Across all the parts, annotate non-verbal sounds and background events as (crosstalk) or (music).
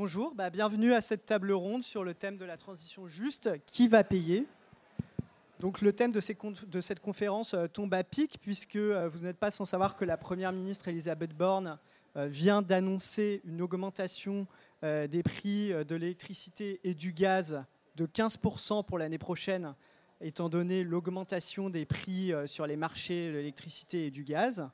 Bonjour, bah, bienvenue à cette table ronde sur le thème de la transition juste. Qui va payer? Donc le thème de, cette conférence euh, tombe à pic puisque euh, vous n'êtes pas sans savoir que la Première ministre Elisabeth Borne euh, vient d'annoncer une augmentation des prix de l'électricité et du gaz de 15% pour l'année prochaine, étant donné l'augmentation des prix sur les marchés de l'électricité et du gaz.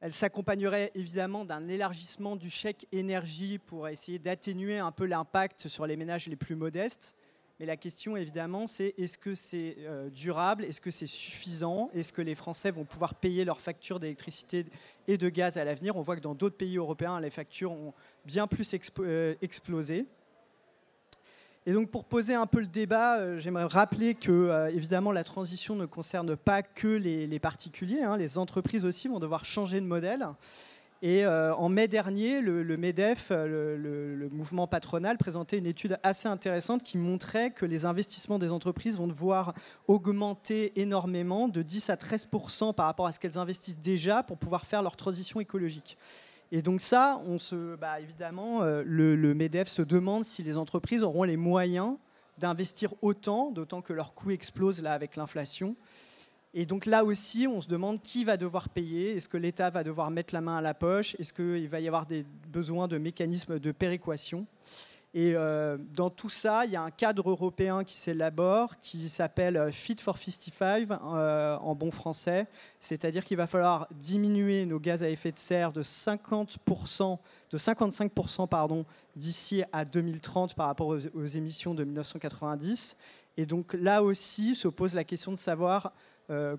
Elle s'accompagnerait évidemment d'un élargissement du chèque énergie pour essayer d'atténuer un peu l'impact sur les ménages les plus modestes. Mais la question évidemment, c'est est-ce que c'est euh, durable Est-ce que c'est suffisant Est-ce que les Français vont pouvoir payer leurs factures d'électricité et de gaz à l'avenir? On voit que dans d'autres pays européens, les factures ont bien plus euh, explosé. Et donc pour poser un peu le débat, euh, j'aimerais rappeler que euh, évidemment la transition ne concerne pas que les, particuliers, hein. les entreprises aussi vont devoir changer de modèle. Et euh, en mai dernier, le, MEDEF, le, mouvement patronal, présentait une étude assez intéressante qui montrait que les investissements des entreprises vont devoir augmenter énormément, de 10 à 13 par rapport à ce qu'elles investissent déjà pour pouvoir faire leur transition écologique. Et donc ça, on se, bah, évidemment, euh, le, MEDEF se demande si les entreprises auront les moyens d'investir autant, d'autant que leurs coûts explosent là avec l'inflation. Et donc là aussi, on se demande qui va devoir payer. Est-ce que l'État va devoir mettre la main à la poche? Est-ce qu'il va y avoir des besoins de mécanismes de péréquation? Et euh, dans tout ça, il y a un cadre européen qui s'élabore, qui s'appelle euh, Fit for 55 euh, en bon français. C'est-à-dire qu'il va falloir diminuer nos gaz à effet de serre de 50%, de 55% pardon, d'ici à 2030 par rapport aux, émissions de 1990. Et donc là aussi se pose la question de savoir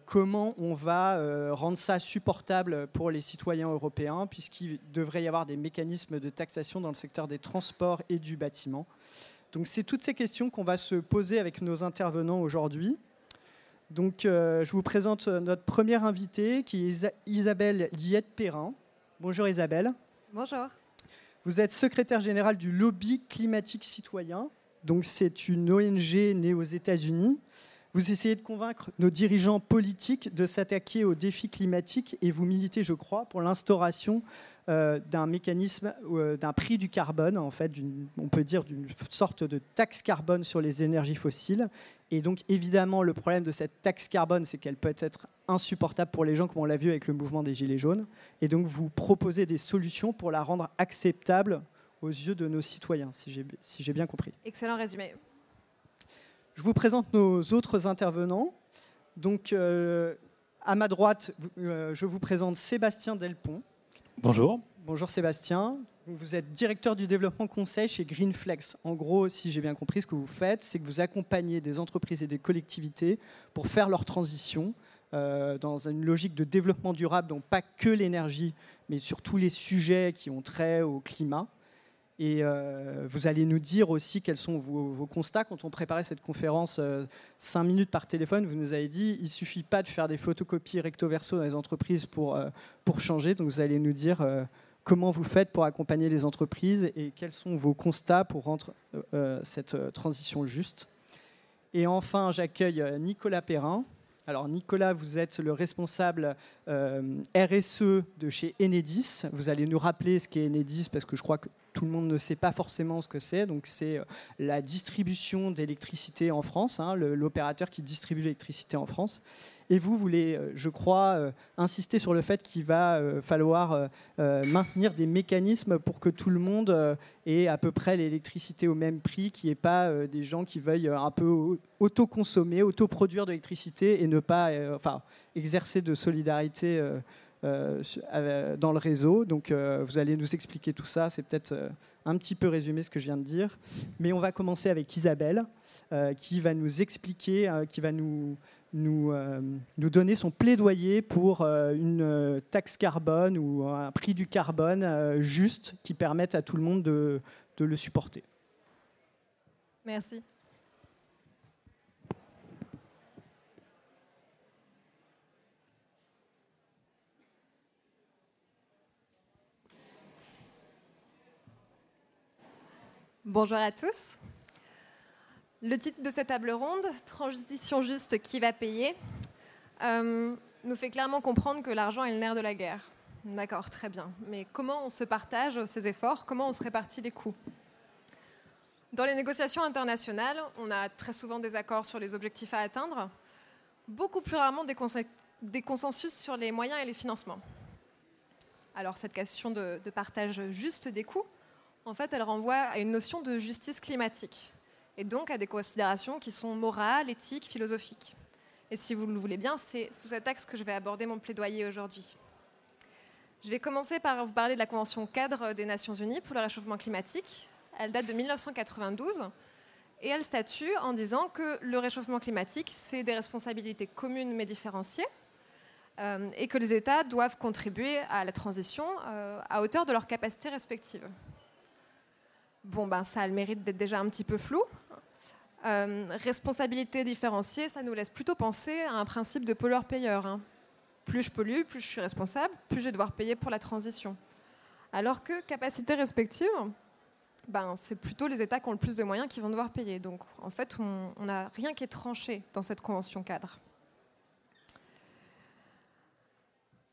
comment on va euh, rendre ça supportable pour les citoyens européens, puisqu'il devrait y avoir des mécanismes de taxation dans le secteur des transports et du bâtiment. Donc c'est toutes ces questions qu'on va se poser avec nos intervenants aujourd'hui. Donc euh, je vous présente notre première invitée qui est Isabelle Liette-Perrin. Bonjour Isabelle. Bonjour. Vous êtes secrétaire générale du lobby climatique citoyen. Donc c'est une ONG née aux États-Unis vous essayez de convaincre nos dirigeants politiques de s'attaquer aux défis climatiques et vous militez, je crois, pour l'instauration euh, d'un mécanisme, euh, d'un prix du carbone, en fait, on peut dire d'une sorte de taxe carbone sur les énergies fossiles. Et donc, évidemment, le problème de cette taxe carbone, c'est qu'elle peut être insupportable pour les gens, comme on l'a vu avec le mouvement des Gilets jaunes. Et donc, vous proposez des solutions pour la rendre acceptable aux yeux de nos citoyens, si j'ai bien compris. Excellent résumé. Je vous présente nos autres intervenants. Donc, euh, à ma droite, euh, je vous présente Sébastien Delpont. Bonjour. Bonjour Sébastien. Vous êtes directeur du développement conseil chez Greenflex. En gros, si j'ai bien compris, ce que vous faites, c'est que vous accompagnez des entreprises et des collectivités pour faire leur transition euh, dans une logique de développement durable, donc pas que l'énergie, mais sur tous les sujets qui ont trait au climat. Et euh, vous allez nous dire aussi quels sont vos, constats. Quand on préparait cette conférence euh, cinq minutes par téléphone, vous nous avez dit il suffit pas de faire des photocopies recto-verso dans les entreprises pour, euh, pour changer. Donc vous allez nous dire comment vous faites pour accompagner les entreprises et quels sont vos constats pour rendre cette transition juste. Et enfin, j'accueille Nicolas Perrin. Alors Nicolas, vous êtes le responsable RSE de chez Enedis. Vous allez nous rappeler ce qu'est Enedis parce que je crois que tout le monde ne sait pas forcément ce que c'est. Donc, c'est euh, la distribution d'électricité en France, hein, l'opérateur qui distribue l'électricité en France. Et vous voulez, euh, je crois, euh, insister sur le fait qu'il va falloir maintenir des mécanismes pour que tout le monde ait à peu près l'électricité au même prix, qu'il n'y ait pas des gens qui veuillent un peu autoconsommer, autoproduire de l'électricité et ne pas enfin, exercer de solidarité dans le réseau. Donc euh, vous allez nous expliquer tout ça. C'est peut-être un petit peu résumé ce que je viens de dire. Mais on va commencer avec Isabelle, qui va nous expliquer, qui va nous, nous, donner son plaidoyer pour une taxe carbone ou un prix du carbone juste qui permette à tout le monde de, de le supporter. Merci. Bonjour à tous. Le titre de cette table ronde, Transition juste, qui va payer, euh, nous fait clairement comprendre que l'argent est le nerf de la guerre. D'accord, très bien. Mais comment on se partage ces efforts? Comment on se répartit les coûts? Dans les négociations internationales, on a très souvent des accords sur les objectifs à atteindre, beaucoup plus rarement des, consensus sur les moyens et les financements. Alors cette question de partage juste des coûts, en fait, elle renvoie à une notion de justice climatique, et donc à des considérations qui sont morales, éthiques, philosophiques. Et si vous le voulez bien, c'est sous cet axe que je vais aborder mon plaidoyer aujourd'hui. Je vais commencer par vous parler de la Convention cadre des Nations Unies pour le réchauffement climatique. Elle date de 1992 et elle statue en disant que le réchauffement climatique, c'est des responsabilités communes mais différenciées euh, et que les États doivent contribuer à la transition euh, à hauteur de leurs capacités respectives. Bon, ben, ça a le mérite d'être déjà un petit peu flou. Euh, responsabilité différenciée, ça nous laisse plutôt penser à un principe de pollueur-payeur. Hein plus je pollue, plus je suis responsable, plus je vais devoir payer pour la transition. Alors que capacité respective, ben, c'est plutôt les États qui ont le plus de moyens qui vont devoir payer. Donc en fait, on n'a rien qui est tranché dans cette convention cadre.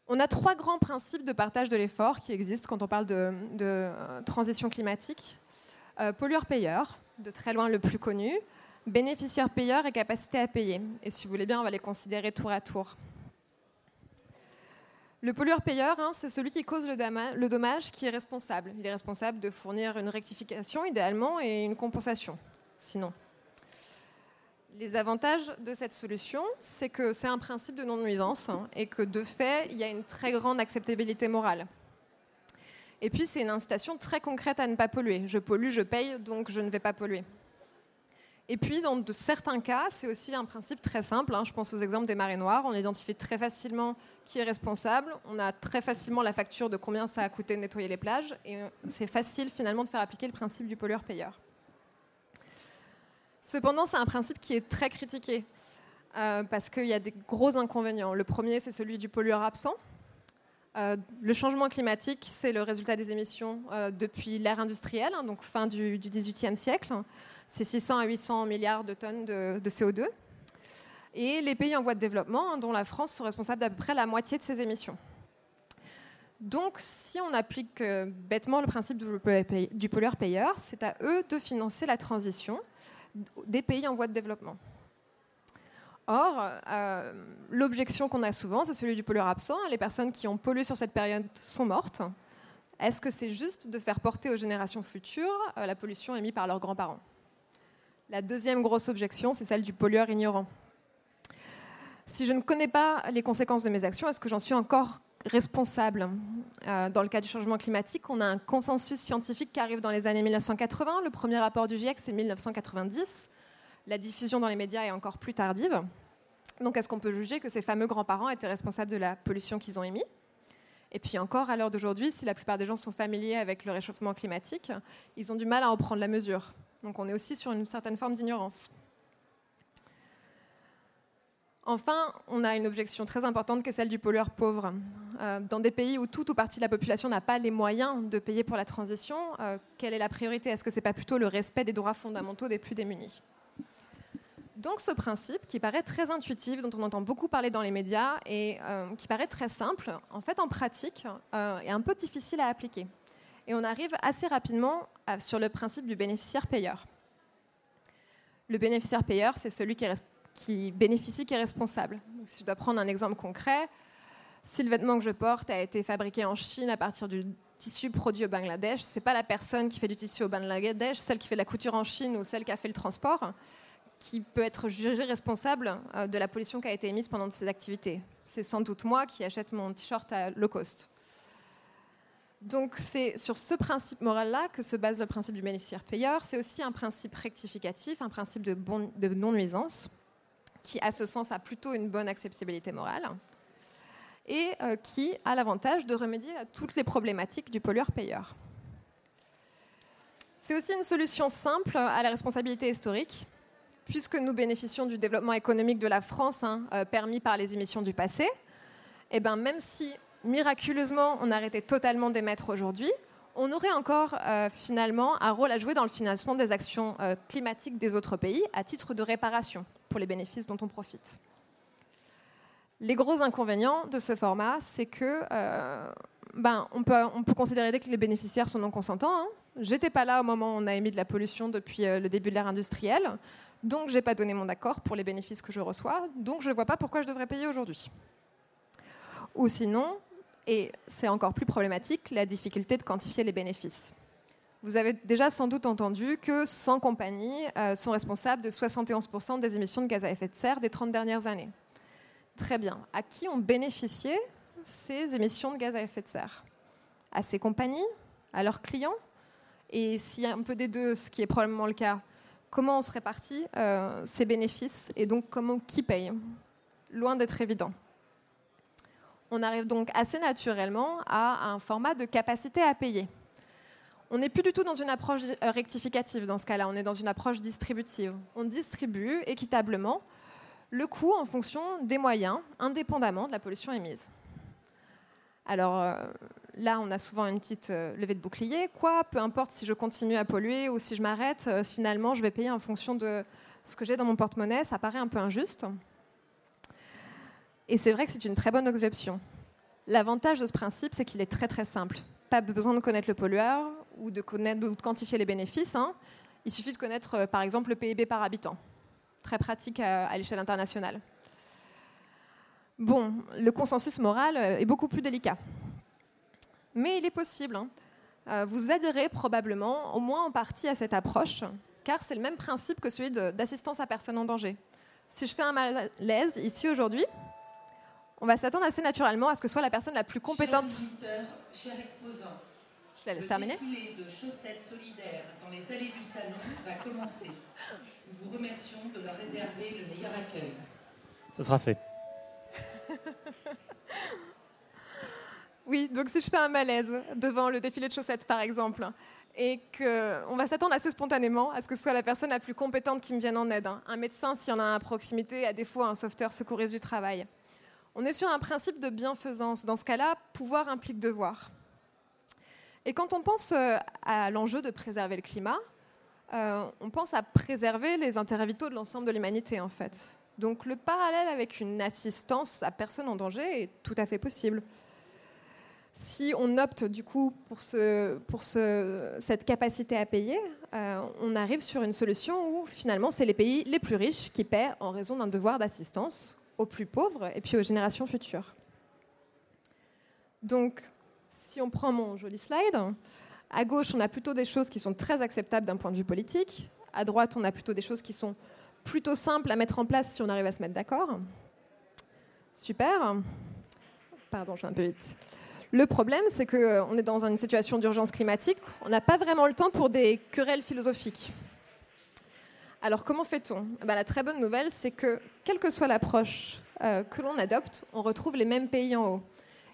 On a trois grands principes de partage de l'effort qui existent quand on parle de, euh, transition climatique. Euh, pollueur-payeur, de très loin le plus connu, bénéficiaire-payeur et capacité à payer. Et si vous voulez bien, on va les considérer tour à tour. Le pollueur-payeur, hein, c'est celui qui cause le, dommage qui est responsable. Il est responsable de fournir une rectification idéalement et une compensation, sinon. Les avantages de cette solution, c'est que c'est un principe de non-nuisance hein, et que de fait, il y a une très grande acceptabilité morale. Et puis, c'est une incitation très concrète à ne pas polluer. Je pollue, je paye, donc je ne vais pas polluer. Et puis, dans de certains cas, c'est aussi un principe très simple. Hein. Je pense aux exemples des marées noires. On identifie très facilement qui est responsable. On a très facilement la facture de combien ça a coûté de nettoyer les plages. Et c'est facile finalement de faire appliquer le principe du pollueur-payeur. Cependant, c'est un principe qui est très critiqué euh, parce qu'il y a des gros inconvénients. Le premier, c'est celui du pollueur absent. Euh, le changement climatique, c'est le résultat des émissions euh, depuis l'ère industrielle, hein, donc fin du XVIIIe siècle c'est 600 à 800 milliards de tonnes de, CO2. Et les pays en voie de développement, hein, dont la France, sont responsables d'à peu près la moitié de ces émissions. Donc, si on applique euh, bêtement le principe du pollueur-payeur, c'est à eux de financer la transition des pays en voie de développement. Or, euh, l'objection qu'on a souvent, c'est celui du pollueur absent. Les personnes qui ont pollué sur cette période sont mortes. Est-ce que c'est juste de faire porter aux générations futures euh, la pollution émise par leurs grands-parents? La deuxième grosse objection, c'est celle du pollueur ignorant. Si je ne connais pas les conséquences de mes actions, est-ce que j'en suis encore responsable? Euh, Dans le cas du changement climatique, on a un consensus scientifique qui arrive dans les années 1980. Le premier rapport du GIEC, c'est 1990. La diffusion dans les médias est encore plus tardive. Donc est-ce qu'on peut juger que ces fameux grands-parents étaient responsables de la pollution qu'ils ont émise et puis encore, à l'heure d'aujourd'hui, si la plupart des gens sont familiers avec le réchauffement climatique, ils ont du mal à en prendre la mesure. Donc on est aussi sur une certaine forme d'ignorance. Enfin, on a une objection très importante qui est celle du pollueur pauvre. Euh, dans des pays où tout ou partie de la population n'a pas les moyens de payer pour la transition, euh, quelle est la priorité? Est-ce que ce n'est pas plutôt le respect des droits fondamentaux des plus démunis? Donc ce principe, qui paraît très intuitif, dont on entend beaucoup parler dans les médias et euh, qui paraît très simple, en fait en pratique est un peu difficile à appliquer. Et on arrive assez rapidement sur le principe du bénéficiaire-payeur. Le bénéficiaire-payeur, c'est celui qui, bénéficie qui est responsable. si je dois prendre un exemple concret, si le vêtement que je porte a été fabriqué en Chine à partir du tissu produit au Bangladesh, ce n'est pas la personne qui fait du tissu au Bangladesh, celle qui fait la couture en Chine ou celle qui a fait le transport, qui peut être jugée responsable euh, de la pollution qui a été émise pendant ces activités. C'est sans doute moi qui achète mon t-shirt à low cost. Donc c'est sur ce principe moral-là que se base le principe du bénéficiaire-payeur. C'est aussi un principe rectificatif, un principe de, non-nuisance, qui à ce sens a plutôt une bonne acceptabilité morale, et euh, qui a l'avantage de remédier à toutes les problématiques du pollueur-payeur. C'est aussi une solution simple à la responsabilité historique, puisque nous bénéficions du développement économique de la France hein, euh, permis par les émissions du passé. Et eh ben, même si miraculeusement, on arrêtait totalement d'émettre aujourd'hui, on aurait encore euh, finalement un rôle à jouer dans le financement des actions euh, climatiques des autres pays à titre de réparation pour les bénéfices dont on profite. Les gros inconvénients de ce format, c'est que ben, on, peut, on peut considérer que les bénéficiaires sont non consentants. Hein. J'étais pas là au moment où on a émis de la pollution depuis le début de l'ère industrielle, donc j'ai pas donné mon accord pour les bénéfices que je reçois, donc je ne vois pas pourquoi je devrais payer aujourd'hui. Ou sinon, et c'est encore plus problématique, la difficulté de quantifier les bénéfices. Vous avez déjà sans doute entendu que 100 compagnies euh, sont responsables de 71% des émissions de gaz à effet de serre des 30 dernières années. Très bien. À qui ont bénéficié ces émissions de gaz à effet de serre? À ces compagnies? À leurs clients? Et s'il y a un peu des deux, ce qui est probablement le cas, comment on se répartit euh, ces bénéfices et donc comment qui paye Loin d'être évident. On arrive donc assez naturellement à un format de capacité à payer. On n'est plus du tout dans une approche euh, rectificative dans ce cas-là, on est dans une approche distributive. On distribue équitablement le coût en fonction des moyens, indépendamment de la pollution émise. Alors euh, là, on a souvent une petite euh, levée de bouclier. Quoi, peu importe si je continue à polluer ou si je m'arrête, finalement, je vais payer en fonction de ce que j'ai dans mon porte-monnaie. Ça paraît un peu injuste. Et c'est vrai que c'est une très bonne objection. L'avantage de ce principe, c'est qu'il est très très simple. Pas besoin de connaître le pollueur ou de, quantifier les bénéfices. Hein. Il suffit de connaître, euh, par exemple, le PIB par habitant. Très pratique à, l'échelle internationale. Bon, le consensus moral euh, est beaucoup plus délicat. Mais il est possible. Hein. Euh, vous adhérez probablement, au moins en partie, à cette approche, car c'est le même principe que celui d'assistance à personne en danger. Si je fais un malaise ici aujourd'hui, on va s'attendre assez naturellement à ce que soit la personne la plus compétente. Cher exposant, je la laisse terminer. Le de chaussettes solidaires dans les allées du salon va commencer. Nous vous remercions de leur réserver le meilleur accueil. Ça sera fait. (laughs) oui, donc si je fais un malaise devant le défilé de chaussettes, par exemple, et qu'on va s'attendre assez spontanément à ce que ce soit la personne la plus compétente qui me vienne en aide. Hein. Un médecin, s'il y en a à proximité, à défaut un sauveteur secouriste du travail. On est sur un principe de bienfaisance. Dans ce cas-là, pouvoir implique devoir. Et quand on pense euh, à l'enjeu de préserver le climat, euh, on pense à préserver les intérêts vitaux de l'ensemble de l'humanité, en fait. Donc le parallèle avec une assistance à personne en danger est tout à fait possible. Si on opte du coup pour, cette capacité à payer, euh, on arrive sur une solution où finalement c'est les pays les plus riches qui paient en raison d'un devoir d'assistance aux plus pauvres et puis aux générations futures. Donc, si on prend mon joli slide, à gauche, on a plutôt des choses qui sont très acceptables d'un point de vue politique. À droite, on a plutôt des choses qui sont plutôt simples à mettre en place si on arrive à se mettre d'accord. Super. Pardon, je vais un peu vite. Le problème, c'est qu'on est dans une situation d'urgence climatique. On n'a pas vraiment le temps pour des querelles philosophiques. Alors comment fait-on? Eh ben, La très bonne nouvelle, c'est que quelle que soit l'approche euh, que l'on adopte, on retrouve les mêmes pays en haut.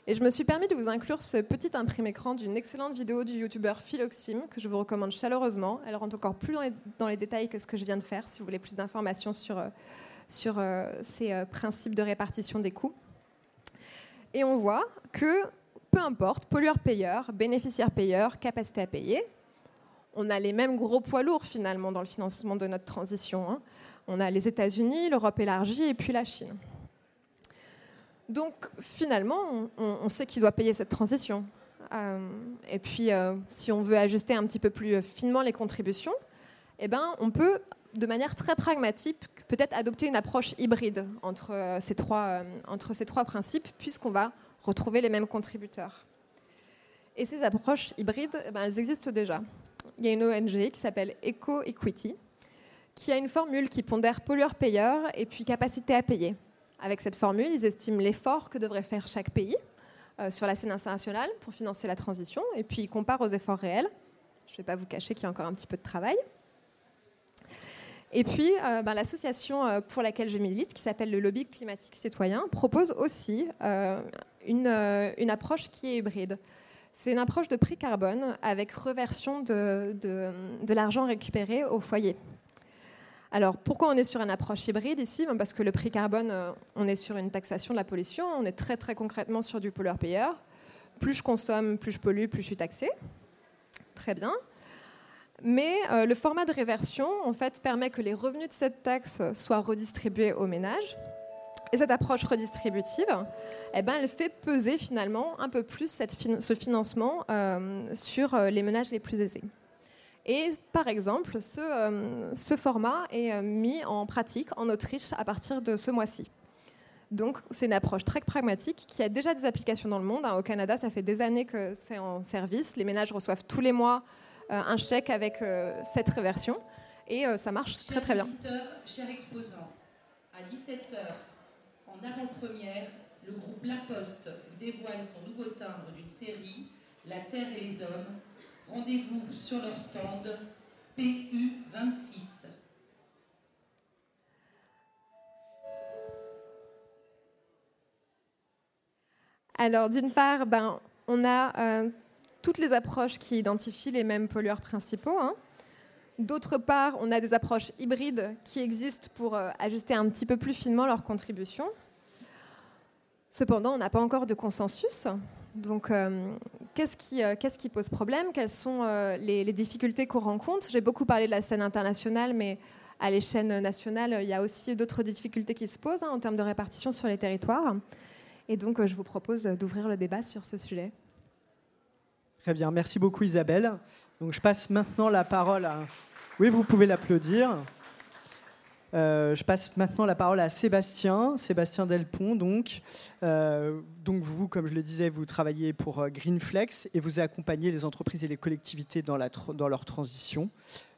Et je me suis permis de vous inclure ce petit imprimé écran d'une excellente vidéo du youtubeur Philoxime, que je vous recommande chaleureusement. Elle rentre encore plus dans les, détails que ce que je viens de faire, si vous voulez plus d'informations sur, euh, sur euh, ces principes de répartition des coûts. Et on voit que peu importe, pollueur-payeur, bénéficiaire-payeur, capacité à payer, on a les mêmes gros poids lourds finalement dans le financement de notre transition. Hein. On a les États-Unis, l'Europe élargie et puis la Chine. Donc finalement, on, sait qui doit payer cette transition. Euh, et puis, euh, si on veut ajuster un petit peu plus finement les contributions, eh ben, on peut, de manière très pragmatique, peut-être adopter une approche hybride entre euh, ces trois, entre ces trois principes, puisqu'on va retrouver les mêmes contributeurs. Et ces approches hybrides, eh ben, elles existent déjà il y a une ONG qui s'appelle Eco Equity, qui a une formule qui pondère pollueur-payeur et puis capacité à payer. Avec cette formule, ils estiment l'effort que devrait faire chaque pays euh, sur la scène internationale pour financer la transition, et puis ils comparent aux efforts réels. Je ne vais pas vous cacher qu'il y a encore un petit peu de travail. Et puis, euh, ben, l'association euh, pour laquelle je milite, qui s'appelle le Lobby climatique citoyen, propose aussi une, une, approche qui est hybride. C'est une approche de prix carbone avec reversion de, de, l'argent récupéré au foyer. Alors pourquoi on est sur une approche hybride ici ben, Parce que le prix carbone, euh, on est sur une taxation de la pollution, on est très très concrètement sur du pollueur-payeur. Plus je consomme, plus je pollue, plus je suis taxé. Très bien. Mais euh, le format de réversion, en fait, permet que les revenus de cette taxe soient redistribués aux ménages Et cette approche redistributive, eh ben, elle fait peser finalement un peu plus ce financement euh, sur euh, les ménages les plus aisés. Et par exemple, ce, euh, format est mis en pratique en Autriche à partir de ce mois-ci. Donc c'est une approche très pragmatique qui a déjà des applications dans le monde. Au Canada, ça fait des années que c'est en service. Les ménages reçoivent tous les mois un chèque avec cette réversion. Et ça marche très très bien. À 17h, en avant-première, le groupe La Poste dévoile son nouveau timbre d'une série, La Terre et les Hommes. Rendez-vous sur leur stand PU26. Alors, d'une part, ben, on a euh, toutes les approches qui identifient les mêmes pollueurs principaux. Hein. D'autre part, on a des approches hybrides qui existent pour euh, ajuster un petit peu plus finement leur contribution. Cependant, on n'a pas encore de consensus. Donc, euh, qu'est-ce qui, euh, pose problème? Quelles sont les, difficultés qu'on rencontre? J'ai beaucoup parlé de la scène internationale, mais à l'échelle nationale, il y a aussi d'autres difficultés qui se posent hein, en termes de répartition sur les territoires. Et donc, je vous propose d'ouvrir le débat sur ce sujet. Très bien, merci beaucoup Isabelle. Donc, je passe maintenant la parole à oui, vous pouvez l'applaudir. Euh, je passe maintenant la parole à Sébastien, Sébastien Delpont. Donc, euh, donc vous, comme je le disais, vous travaillez pour euh, Greenflex et vous accompagnez les entreprises et les collectivités dans, leur transition.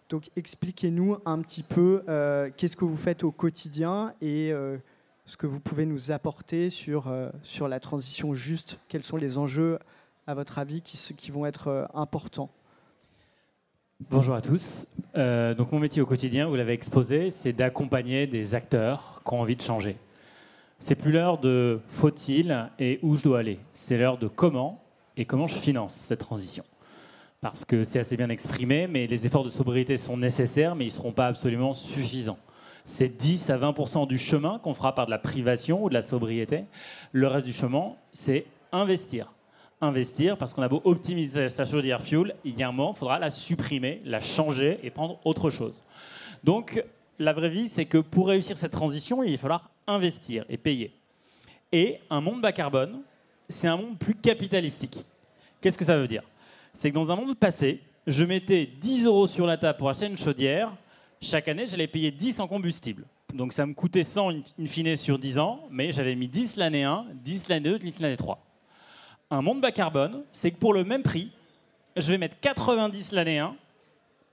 Donc, expliquez-nous un petit peu qu'est-ce que vous faites au quotidien et ce que vous pouvez nous apporter sur, sur la transition juste. Quels sont les enjeux, à votre avis, qui vont être importants? Bonjour à tous. Euh, donc mon métier au quotidien, vous l'avez exposé, c'est d'accompagner des acteurs qui ont envie de changer. C'est plus l'heure de faut-il et où je dois aller. C'est l'heure de comment et comment je finance cette transition. Parce que c'est assez bien exprimé, mais les efforts de sobriété sont nécessaires, mais ils ne seront pas absolument suffisants. C'est 10 à 20% du chemin qu'on fera par de la privation ou de la sobriété. Le reste du chemin, c'est investir investir parce qu'on a beau optimiser sa chaudière fuel, il y a un moment, il faudra la supprimer, la changer et prendre autre chose. Donc, la vraie vie, c'est que pour réussir cette transition, il va falloir investir et payer. Et un monde bas carbone, c'est un monde plus capitalistique. Qu'est-ce que ça veut dire? C'est que dans un monde passé, je mettais 10 euros sur la table pour acheter une chaudière. Chaque année, j'allais payer 10 en combustible. Donc ça me coûtait 100 in fine sur 10 ans, mais j'avais mis 10 l'année 1, 10 l'année 2, 10 l'année 3 un monde bas carbone, c'est que pour le même prix, je vais mettre 90 l'année 1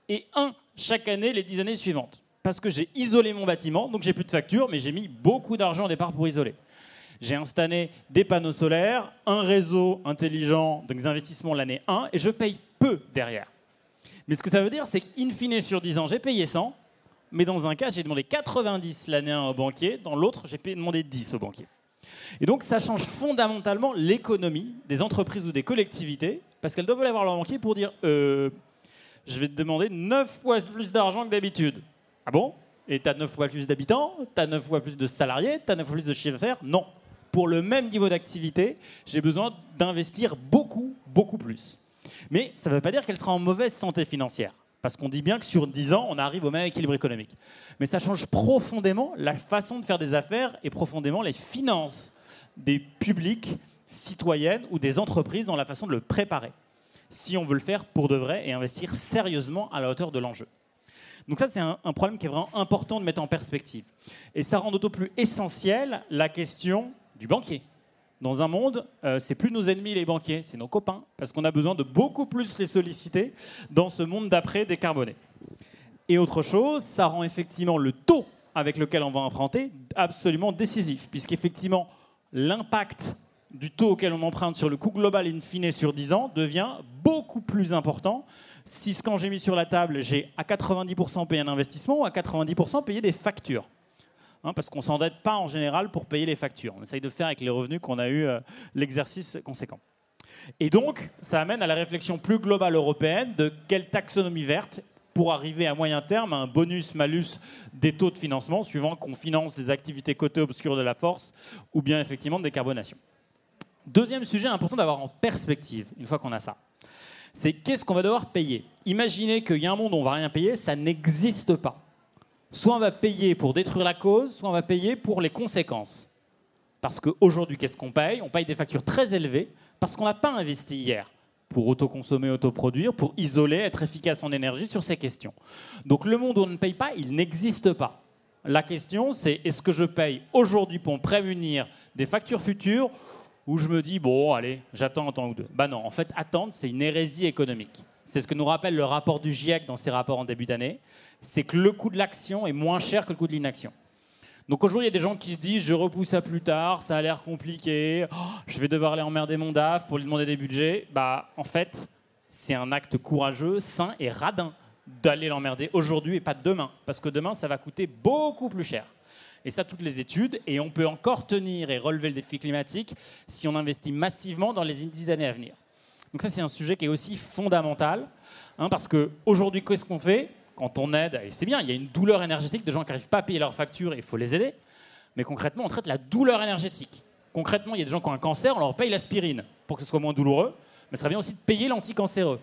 et 1 chaque année les 10 années suivantes. Parce que j'ai isolé mon bâtiment, donc j'ai plus de facture, mais j'ai mis beaucoup d'argent au départ pour isoler. J'ai installé des panneaux solaires, un réseau intelligent, donc des investissements l'année 1, et je paye peu derrière. Mais ce que ça veut dire, c'est qu'in fine, sur 10 ans, j'ai payé 100, mais dans un cas, j'ai demandé 90 l'année 1 au banquier, dans l'autre, j'ai demandé 10 au banquier. Et donc ça change fondamentalement l'économie des entreprises ou des collectivités, parce qu'elles doivent aller voir leur banquier pour dire euh, je vais te demander 9 fois plus d'argent que d'habitude. Ah bon? Et tu as 9 fois plus d'habitants Tu as 9 fois plus de salariés Tu as 9 fois plus de chiffre d'affaires? Non. Pour le même niveau d'activité, j'ai besoin d'investir beaucoup, beaucoup plus. Mais ça ne veut pas dire qu'elle sera en mauvaise santé financière. Parce qu'on dit bien que sur 10 ans, on arrive au même équilibre économique. Mais ça change profondément la façon de faire des affaires et profondément les finances des publics citoyennes ou des entreprises dans la façon de le préparer, si on veut le faire pour de vrai et investir sérieusement à la hauteur de l'enjeu. Donc ça, c'est un, problème qui est vraiment important de mettre en perspective. Et ça rend d'autant plus essentiel la question du banquier. Dans un monde, euh, c'est plus nos ennemis les banquiers, c'est nos copains, parce qu'on a besoin de beaucoup plus les solliciter dans ce monde d'après décarboné. Et autre chose, ça rend effectivement le taux avec lequel on va emprunter absolument décisif, puisqu'effectivement, l'impact du taux auquel on emprunte sur le coût global in fine sur 10 ans devient beaucoup plus important si ce quand j'ai mis sur la table, j'ai à 90% payé un investissement ou à 90% payé des factures. Hein, parce qu'on ne s'endette pas en général pour payer les factures. On essaye de faire avec les revenus qu'on a eu euh, l'exercice conséquent. Et donc, ça amène à la réflexion plus globale européenne de quelle taxonomie verte pour arriver à moyen terme à un bonus-malus des taux de financement, suivant qu'on finance des activités cotées obscures de la force ou bien effectivement de décarbonation. Deuxième sujet important d'avoir en perspective, une fois qu'on a ça, c'est qu'est-ce qu'on va devoir payer? Imaginez qu'il y a un monde où on ne va rien payer, ça n'existe pas. Soit on va payer pour détruire la cause, soit on va payer pour les conséquences. Parce qu'aujourd'hui, qu'est-ce qu'on paye? On paye des factures très élevées parce qu'on n'a pas investi hier pour autoconsommer, autoproduire, pour isoler, être efficace en énergie sur ces questions. Donc le monde où on ne paye pas, il n'existe pas. La question, c'est est-ce que je paye aujourd'hui pour me prémunir des factures futures ou je me dis, bon, allez, j'attends un temps ou deux? Bah non, en fait, attendre, c'est une hérésie économique. C'est ce que nous rappelle le rapport du GIEC dans ses rapports en début d'année. C'est que le coût de l'action est moins cher que le coût de l'inaction. Donc aujourd'hui, il y a des gens qui se disent je repousse à plus tard, ça a l'air compliqué, oh, je vais devoir aller emmerder mon DAF pour lui demander des budgets. Bah, en fait, c'est un acte courageux, sain et radin d'aller l'emmerder aujourd'hui et pas demain. Parce que demain, ça va coûter beaucoup plus cher. Et ça, toutes les études. Et on peut encore tenir et relever le défi climatique si on investit massivement dans les dix années à venir. Donc ça, c'est un sujet qui est aussi fondamental. Hein, parce qu'aujourd'hui, qu'est-ce qu'on fait? Quand on aide, et c'est bien, il y a une douleur énergétique de gens qui n'arrivent pas à payer leurs factures et il faut les aider. Mais concrètement, on traite la douleur énergétique. Concrètement, il y a des gens qui ont un cancer, on leur paye l'aspirine pour que ce soit moins douloureux. Mais ce serait bien aussi de payer l'anticancéreux.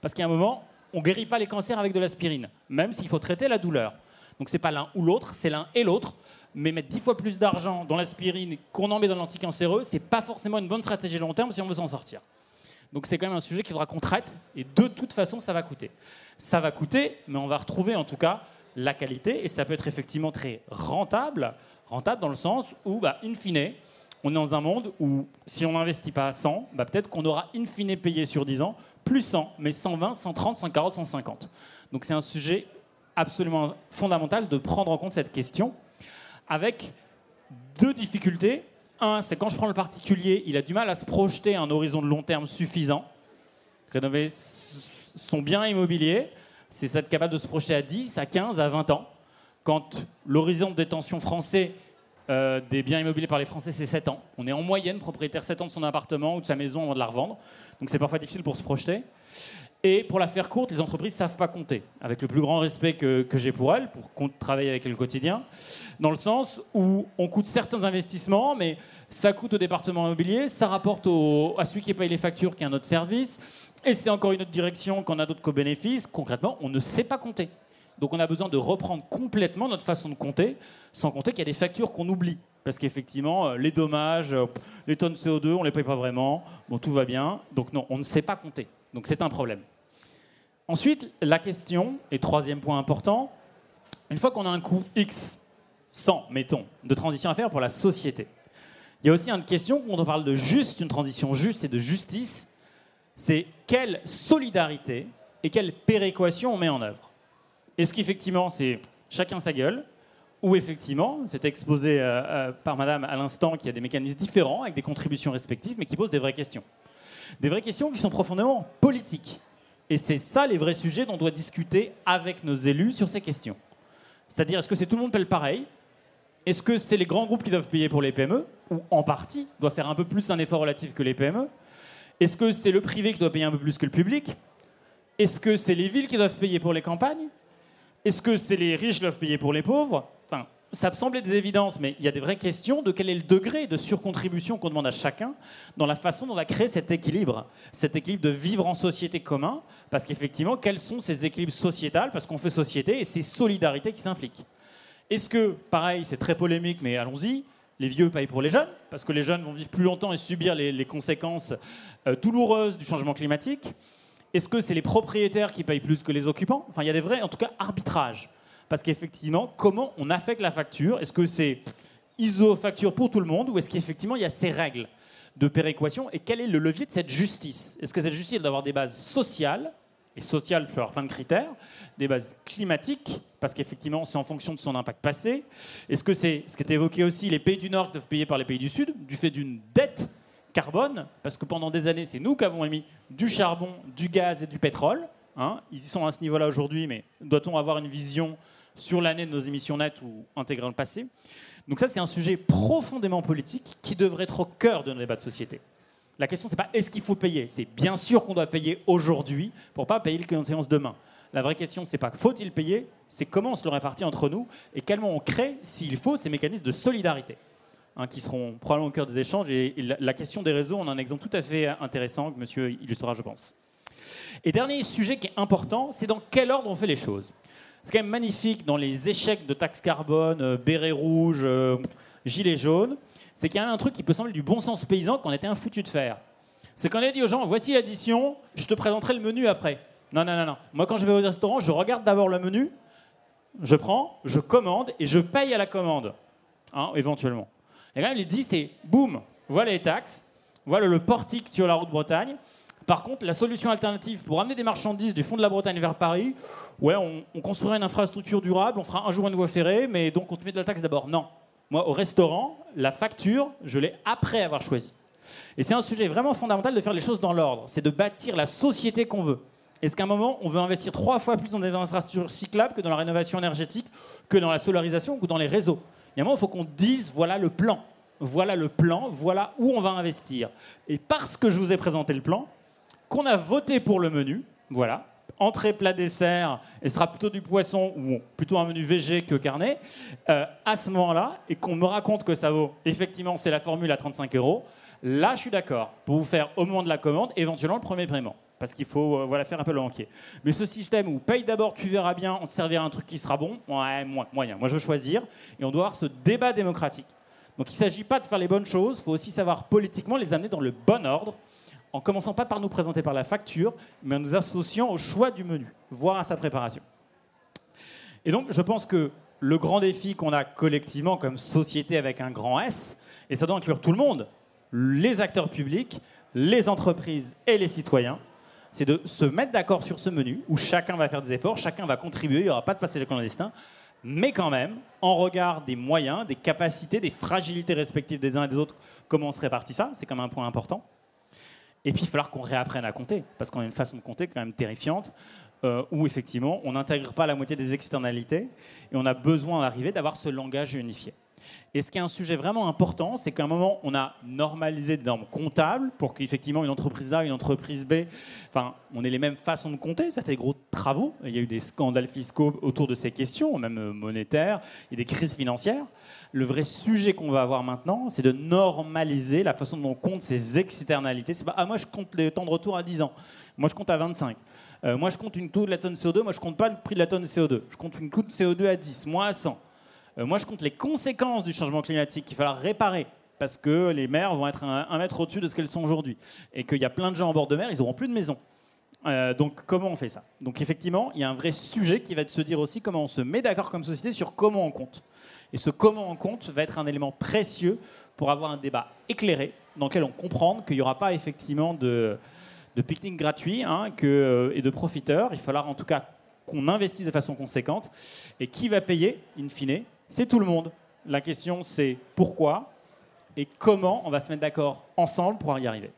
Parce qu'à un moment, on ne guérit pas les cancers avec de l'aspirine, même s'il faut traiter la douleur. Donc c'est pas l'un ou l'autre, c'est l'un et l'autre. Mais mettre dix fois plus d'argent dans l'aspirine qu'on en met dans l'anticancéreux, c'est pas forcément une bonne stratégie long terme si on veut s'en sortir. Donc c'est quand même un sujet qu'il faudra qu'on traite, et de toute façon, ça va coûter. Ça va coûter, mais on va retrouver en tout cas la qualité, et ça peut être effectivement très rentable, rentable dans le sens où, bah, in fine, on est dans un monde où si on n'investit pas à 100, bah, peut-être qu'on aura in fine payé sur 10 ans plus 100, mais 120, 130, 140, 150. Donc c'est un sujet absolument fondamental de prendre en compte cette question, avec deux difficultés. Un, c'est quand je prends le particulier, il a du mal à se projeter à un horizon de long terme suffisant. Rénover son bien immobilier, c'est être capable de se projeter à 10, à 15, à 20 ans. Quand l'horizon de détention français euh, des biens immobiliers par les Français, c'est 7 ans. On est en moyenne propriétaire 7 ans de son appartement ou de sa maison avant de la revendre. Donc c'est parfois difficile pour se projeter. Et pour la faire courte, les entreprises ne savent pas compter, avec le plus grand respect que, j'ai pour elles, pour travailler avec elles le quotidien, dans le sens où on coûte certains investissements, mais ça coûte au département immobilier, ça rapporte au, à celui qui paye les factures qui a un autre service, et c'est encore une autre direction qu'on a d'autres co-bénéfices. Concrètement, on ne sait pas compter. Donc on a besoin de reprendre complètement notre façon de compter, sans compter qu'il y a des factures qu'on oublie. Parce qu'effectivement, euh, les dommages, euh, les tonnes CO2, on ne les paye pas vraiment. Bon, tout va bien. Donc non, on ne sait pas compter. Donc c'est un problème. Ensuite, la question, et troisième point important, une fois qu'on a un coût X, 100, mettons, de transition à faire pour la société, il y a aussi une question, quand on parle de juste, une transition juste et de justice, c'est quelle solidarité et quelle péréquation on met en œuvre. Est-ce qu'effectivement c'est chacun sa gueule ou effectivement, c'est exposé euh, euh, par Madame à l'instant qu'il y a des mécanismes différents avec des contributions respectives, mais qui posent des vraies questions. Des vraies questions qui sont profondément politiques. Et c'est ça les vrais sujets dont on doit discuter avec nos élus sur ces questions. C'est-à-dire, est-ce que c'est tout le monde paye pareil? Est-ce que c'est les grands groupes qui doivent payer pour les PME Ou en partie, doivent faire un peu plus un effort relatif que les PME Est-ce que c'est le privé qui doit payer un peu plus que le public? Est-ce que c'est les villes qui doivent payer pour les campagnes? Est-ce que c'est les riches qui doivent payer pour les pauvres? Ça me semblait des évidences, mais il y a des vraies questions de quel est le degré de surcontribution qu'on demande à chacun dans la façon dont on va créer cet équilibre, cet équilibre de vivre en société commun, parce qu'effectivement, quels sont ces équilibres sociétals, parce qu'on fait société et ces solidarités qui s'impliquent. Est-ce que, pareil, c'est très polémique, mais allons-y, les vieux payent pour les jeunes, parce que les jeunes vont vivre plus longtemps et subir les, conséquences euh, douloureuses du changement climatique Est-ce que c'est les propriétaires qui payent plus que les occupants? Enfin, il y a des vrais, en tout cas, arbitrages. Parce qu'effectivement, comment on affecte la facture? Est-ce que c'est ISO facture pour tout le monde ou est-ce qu'effectivement il y a ces règles de péréquation? Et quel est le levier de cette justice? Est-ce que cette justice d'avoir des bases sociales? Et sociales, peut avoir plein de critères, des bases climatiques, parce qu'effectivement, c'est en fonction de son impact passé. Est-ce que c'est ce qui est évoqué aussi, les pays du Nord doivent payer par les pays du Sud, du fait d'une dette carbone, parce que pendant des années, c'est nous qui avons émis du charbon, du gaz et du pétrole. Hein. Ils y sont à ce niveau-là aujourd'hui, mais doit-on avoir une vision sur l'année de nos émissions nettes ou intégrer le passé. Donc ça, c'est un sujet profondément politique qui devrait être au cœur de nos débats de société. La question, c'est pas est-ce qu'il faut payer? C'est bien sûr qu'on doit payer aujourd'hui pour pas payer le séance demain. La vraie question, c'est pas faut-il payer, c'est comment on se le répartit entre nous et comment on crée, s'il faut, ces mécanismes de solidarité hein, qui seront probablement au cœur des échanges. Et, la, question des réseaux, on a un exemple tout à fait intéressant que monsieur illustrera, je pense. Et dernier sujet qui est important, c'est dans quel ordre on fait les choses? C'est quand même magnifique dans les échecs de taxes carbone, euh, béret rouge, euh, gilet jaune. C'est qu'il y a un truc qui peut sembler du bon sens paysan qu'on était un foutu de faire. C'est qu'on a dit aux gens voici l'addition, je te présenterai le menu après. Non, non, non, non. Moi, quand je vais au restaurant, je regarde d'abord le menu, je prends, je commande et je paye à la commande, hein, éventuellement. Et là, il dit c'est boum, voilà les taxes, voilà le portique sur la route Bretagne. Par contre, la solution alternative pour amener des marchandises du fond de la Bretagne vers Paris, ouais, on, on construira une infrastructure durable, on fera un jour une voie ferrée, mais donc on te met de la taxe d'abord. Non. Moi, au restaurant, la facture, je l'ai après avoir choisi. Et c'est un sujet vraiment fondamental de faire les choses dans l'ordre. C'est de bâtir la société qu'on veut. Est-ce qu'à un moment, on veut investir trois fois plus dans des infrastructures cyclables que dans la rénovation énergétique, que dans la solarisation ou dans les réseaux? Il y a un moment, il faut qu'on dise voilà le plan. Voilà le plan, voilà où on va investir. Et parce que je vous ai présenté le plan, qu'on a voté pour le menu, voilà, entrée, plat, dessert, et ce sera plutôt du poisson ou plutôt un menu végé que carnet, euh, à ce moment-là, et qu'on me raconte que ça vaut, effectivement, c'est la formule à 35 euros, là, je suis d'accord pour vous faire au moment de la commande, éventuellement le premier paiement. Parce qu'il faut euh, voilà, faire un peu le banquier. Mais ce système où paye d'abord, tu verras bien, on te servira un truc qui sera bon, ouais, moyen. Moi, je veux choisir. Et on doit avoir ce débat démocratique. Donc il ne s'agit pas de faire les bonnes choses, il faut aussi savoir politiquement les amener dans le bon ordre en commençant pas par nous présenter par la facture, mais en nous associant au choix du menu, voire à sa préparation. Et donc, je pense que le grand défi qu'on a collectivement comme société avec un grand S, et ça doit inclure tout le monde, les acteurs publics, les entreprises et les citoyens, c'est de se mettre d'accord sur ce menu où chacun va faire des efforts, chacun va contribuer, il n'y aura pas de passage clandestin, mais quand même, en regard des moyens, des capacités, des fragilités respectives des uns et des autres, comment on se répartit ça, c'est quand même un point important. Et puis, il va falloir qu'on réapprenne à compter, parce qu'on a une façon de compter quand même terrifiante, euh, où effectivement, on n'intègre pas la moitié des externalités, et on a besoin d'arriver d'avoir ce langage unifié. Et ce qui est un sujet vraiment important, c'est qu'à un moment, on a normalisé des normes comptables pour qu'effectivement une entreprise A, une entreprise B, enfin, on ait les mêmes façons de compter. Ça fait des gros travaux. Il y a eu des scandales fiscaux autour de ces questions, même monétaires, et des crises financières. Le vrai sujet qu'on va avoir maintenant, c'est de normaliser la façon dont on compte ces externalités. C'est pas, ah, moi je compte les temps de retour à 10 ans, moi je compte à 25. Euh, moi, je compte une taux de la tonne CO2. Moi, je compte pas le prix de la tonne CO2. Je compte une coût de CO2 à 10, moi à 100. Euh, moi, je compte les conséquences du changement climatique qu'il va falloir réparer parce que les mers vont être un, mètre au-dessus de ce qu'elles sont aujourd'hui. Et qu'il y a plein de gens en bord de mer, ils n'auront plus de maison. Euh, donc comment on fait ça? Donc effectivement, il y a un vrai sujet qui va de se dire aussi comment on se met d'accord comme société sur comment on compte. Et ce comment on compte va être un élément précieux pour avoir un débat éclairé dans lequel on comprend qu'il n'y aura pas effectivement de, de pique-nique gratuit hein, euh, et de profiteurs. Il falloir en tout cas qu'on investisse de façon conséquente. Et qui va payer, in fine? C'est tout le monde. La question, c'est pourquoi et comment on va se mettre d'accord ensemble pour y arriver.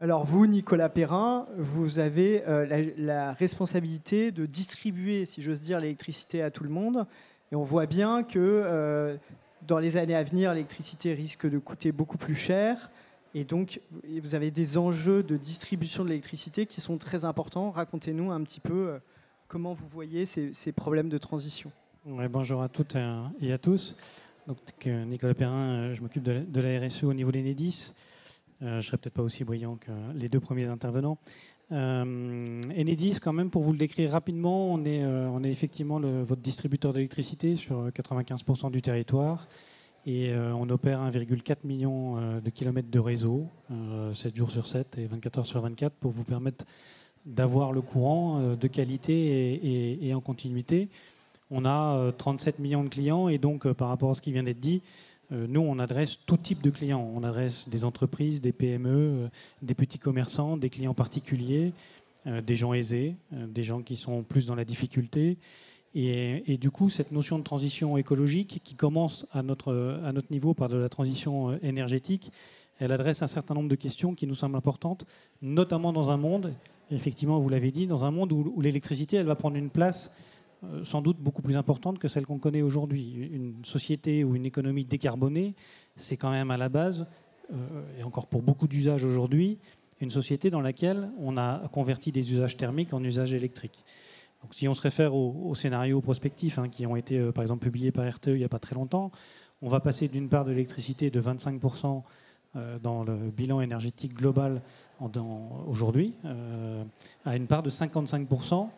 Alors vous, Nicolas Perrin, vous avez euh, la, responsabilité de distribuer, si j'ose dire, l'électricité à tout le monde. Et on voit bien que euh, dans les années à venir, l'électricité risque de coûter beaucoup plus cher. Et donc, vous avez des enjeux de distribution de l'électricité qui sont très importants. Racontez-nous un petit peu euh, Comment vous voyez ces, problèmes de transition Bonjour à toutes et à tous. Donc, Nicolas Perrin, euh, je m'occupe de, la RSE au niveau d'Enedis. Euh, je ne serai peut-être pas aussi brillant que les deux premiers intervenants. Euh, Enedis, quand même, pour vous le décrire rapidement, on est, euh, effectivement votre distributeur d'électricité sur 95% du territoire. Et on opère 1,4 million de kilomètres de réseau, 7 jours sur 7 et 24 heures sur 24, pour vous permettre d'avoir le courant euh, de qualité et, en continuité. On a 37 euh, millions de clients et donc euh, par rapport à ce qui vient d'être dit, nous, on adresse tout type de clients. On adresse des entreprises, des PME, des petits commerçants, des clients particuliers, des gens aisés, des gens qui sont plus dans la difficulté. Et, du coup, cette notion de transition écologique qui commence à notre, à notre niveau par de la transition énergétique, elle adresse un certain nombre de questions qui nous semblent importantes, notamment dans un monde, effectivement, vous l'avez dit, dans un monde où, l'électricité, elle va prendre une place euh, sans doute beaucoup plus importante que celle qu'on connaît aujourd'hui. Une société ou une économie décarbonée, c'est quand même à la base, euh, et encore pour beaucoup d'usages aujourd'hui, une société dans laquelle on a converti des usages thermiques en usages électriques. Donc, si on se réfère aux, scénarios prospectifs hein, qui ont été, euh, par exemple, publiés par RTE il n'y a pas très longtemps, on va passer d'une part de l'électricité de 25% dans le bilan énergétique global aujourd'hui, à une part de 55%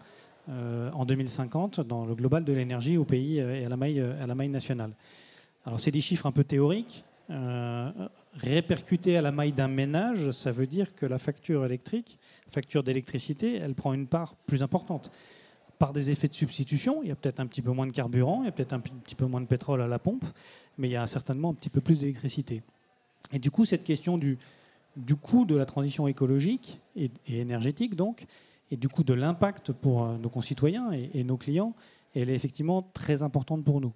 en 2050 dans le global de l'énergie au pays et à la maille, à la maille nationale. Alors c'est des chiffres un peu théoriques. Euh, répercuter à la maille d'un ménage, ça veut dire que la facture électrique, facture d'électricité, elle prend une part plus importante. Par des effets de substitution, il y a peut-être un petit peu moins de carburant, il y a peut-être un petit peu moins de pétrole à la pompe, mais il y a certainement un petit peu plus d'électricité. Et du coup, cette question du, coût de la transition écologique et, énergétique, donc, et du coup de l'impact pour euh, nos concitoyens et, et nos clients, elle est effectivement très importante pour nous.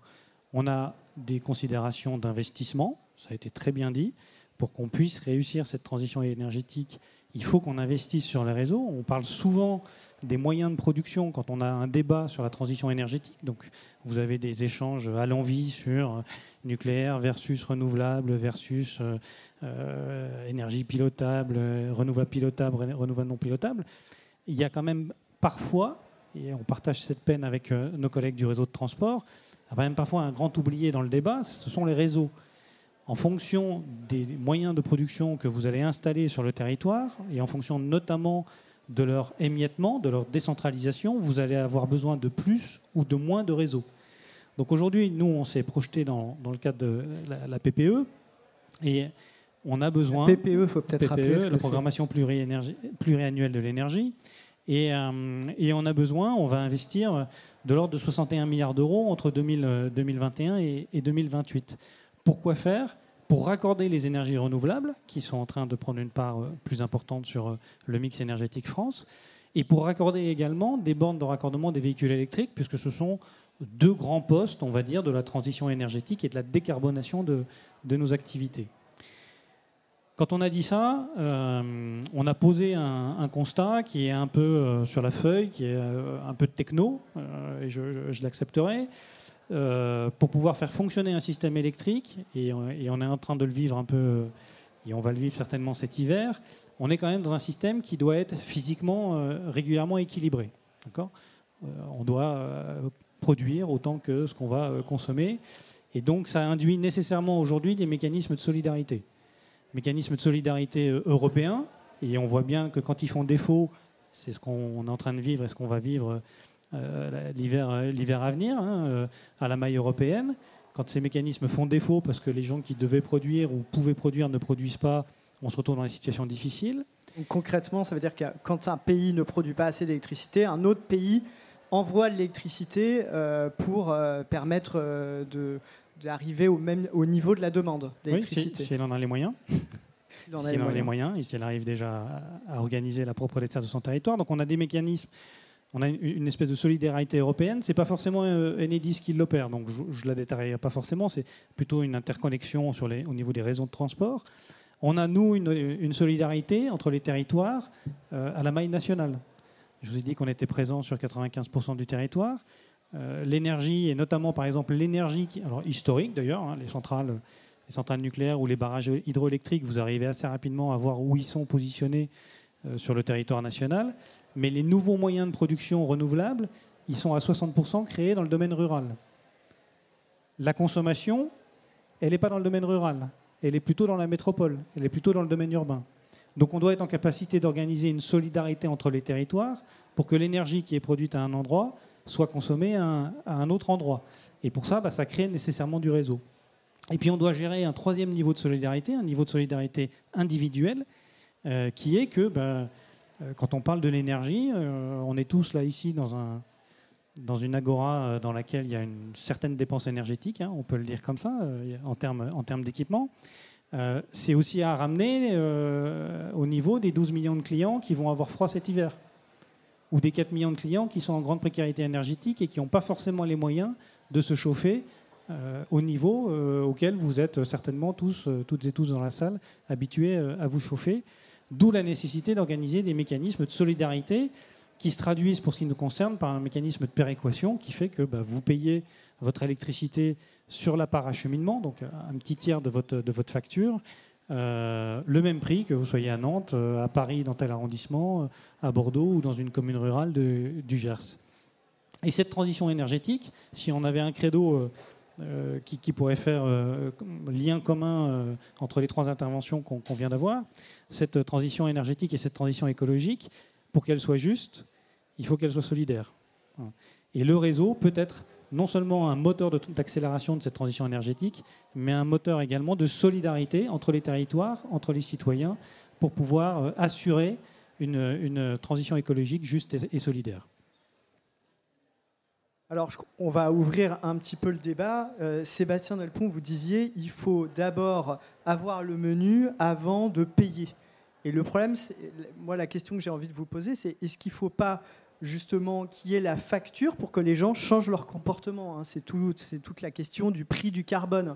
On a des considérations d'investissement, ça a été très bien dit. Pour qu'on puisse réussir cette transition énergétique, il faut qu'on investisse sur les réseaux. On parle souvent des moyens de production quand on a un débat sur la transition énergétique. Donc, vous avez des échanges à l'envie sur nucléaire versus renouvelable versus euh, euh, énergie pilotable, renouvelable pilotable, renouvelable non pilotable. Il y a quand même parfois, et on partage cette peine avec euh, nos collègues du réseau de transport, il y a même parfois un grand oublié dans le débat, ce sont les réseaux. En fonction des moyens de production que vous allez installer sur le territoire, et en fonction notamment de leur émiettement, de leur décentralisation, vous allez avoir besoin de plus ou de moins de réseaux. Donc aujourd'hui, nous, on s'est projeté dans, le cadre de la, PPE, et on a besoin... La PPE, faut peut-être rappeler la programmation pluriannuelle de l'énergie. Et, euh, et, on a besoin, on va investir de l'ordre de 61 milliards d'euros entre 2021 euh, et, 2028. Pourquoi faire Pour raccorder les énergies renouvelables, qui sont en train de prendre une part euh, plus importante sur euh, le mix énergétique France, et pour raccorder également des bornes de raccordement des véhicules électriques, puisque ce sont deux grands postes, on va dire, de la transition énergétique et de la décarbonation de nos activités. Quand on a dit ça, euh, on a posé un, constat qui est un peu sur la feuille, qui est un peu techno, et je, l'accepterai. Pour pouvoir faire fonctionner un système électrique, et, on est en train de le vivre un peu, et on va le vivre certainement cet hiver, on est quand même dans un système qui doit être physiquement régulièrement équilibré. on doit produire autant que ce qu'on va consommer, et donc ça induit nécessairement aujourd'hui des mécanismes de solidarité mécanisme de solidarité euh, européen. Et on voit bien que quand ils font défaut, c'est ce qu'on est en train de vivre et ce qu'on va vivre euh, euh, l'hiver à venir, hein, à la maille européenne. Quand ces mécanismes font défaut parce que les gens qui devaient produire ou pouvaient produire ne produisent pas, on se retrouve dans des situations difficiles. Concrètement, ça veut dire que quand un pays ne produit pas assez d'électricité, un autre pays envoie l'électricité pour permettre d'arriver au même au niveau de la demande d'électricité. Oui, si, elle en a les moyens. (laughs) si elle en a les moyens et qu'elle arrive déjà à, organiser la propre dessert de son territoire. Donc on a des mécanismes, on a une, espèce de solidarité européenne. C'est pas forcément euh, Enedis qui l'opère, donc je, ne la détaillerai pas forcément. C'est plutôt une interconnexion au niveau des réseaux de transport. On a nous une, solidarité entre les territoires euh, à la maille nationale. Je vous ai dit qu'on était présent sur 95% du territoire. Euh, l'énergie, et notamment par exemple l'énergie, alors historique d'ailleurs, hein, les, centrales, les centrales nucléaires ou les barrages hydroélectriques, vous arrivez assez rapidement à voir où ils sont positionnés sur le territoire national. Mais les nouveaux moyens de production renouvelables, ils sont à 60% créés dans le domaine rural. La consommation, elle n'est pas dans le domaine rural, elle est plutôt dans la métropole, elle est plutôt dans le domaine urbain. Donc on doit être en capacité d'organiser une solidarité entre les territoires pour que l'énergie qui est produite à un endroit soit consommé à un, autre endroit. Et pour ça, bah, ça crée nécessairement du réseau. Et puis on doit gérer un troisième niveau de solidarité, un niveau de solidarité individuelle, euh, qui est que bah, quand on parle de l'énergie, euh, on est tous là ici dans, un, dans une agora dans laquelle il y a une certaine dépense énergétique, hein, on peut le dire comme ça, en termes en termes d'équipement. c'est aussi à ramener au niveau des 12 millions de clients qui vont avoir froid cet hiver ou des 4 millions de clients qui sont en grande précarité énergétique et qui n'ont pas forcément les moyens de se chauffer euh, au niveau euh, auquel vous êtes certainement tous, euh, toutes et tous dans la salle, habitués à vous chauffer. D'où la nécessité d'organiser des mécanismes de solidarité qui se traduisent, pour ce qui nous concerne, par un mécanisme de péréquation qui fait que bah, vous payez votre électricité sur la part acheminement, donc un petit tiers de votre, facture, euh, le même prix que vous soyez à Nantes, euh, à Paris dans tel arrondissement, euh, à Bordeaux ou dans une commune rurale du Gers. Et cette transition énergétique, si on avait un credo qui, pourrait faire lien commun entre les trois interventions qu'on vient d'avoir. Cette transition énergétique et cette transition écologique, pour qu'elle soit juste, il faut qu'elle soit solidaire. Et le réseau peut être non seulement un moteur d'accélération de cette transition énergétique, mais un moteur également de solidarité entre les territoires, entre les citoyens, pour pouvoir euh, assurer une, transition écologique juste et, solidaire. Alors, on va ouvrir un petit peu le débat. Euh, Sébastien Delpont, vous disiez, il faut d'abord avoir le menu avant de payer. Et le problème, moi, la question que j'ai envie de vous poser, c'est est-ce qu'il ne faut pas justement qui est la facture pour que les gens changent leur comportement. Hein. C'est tout, toute la question du prix du carbone.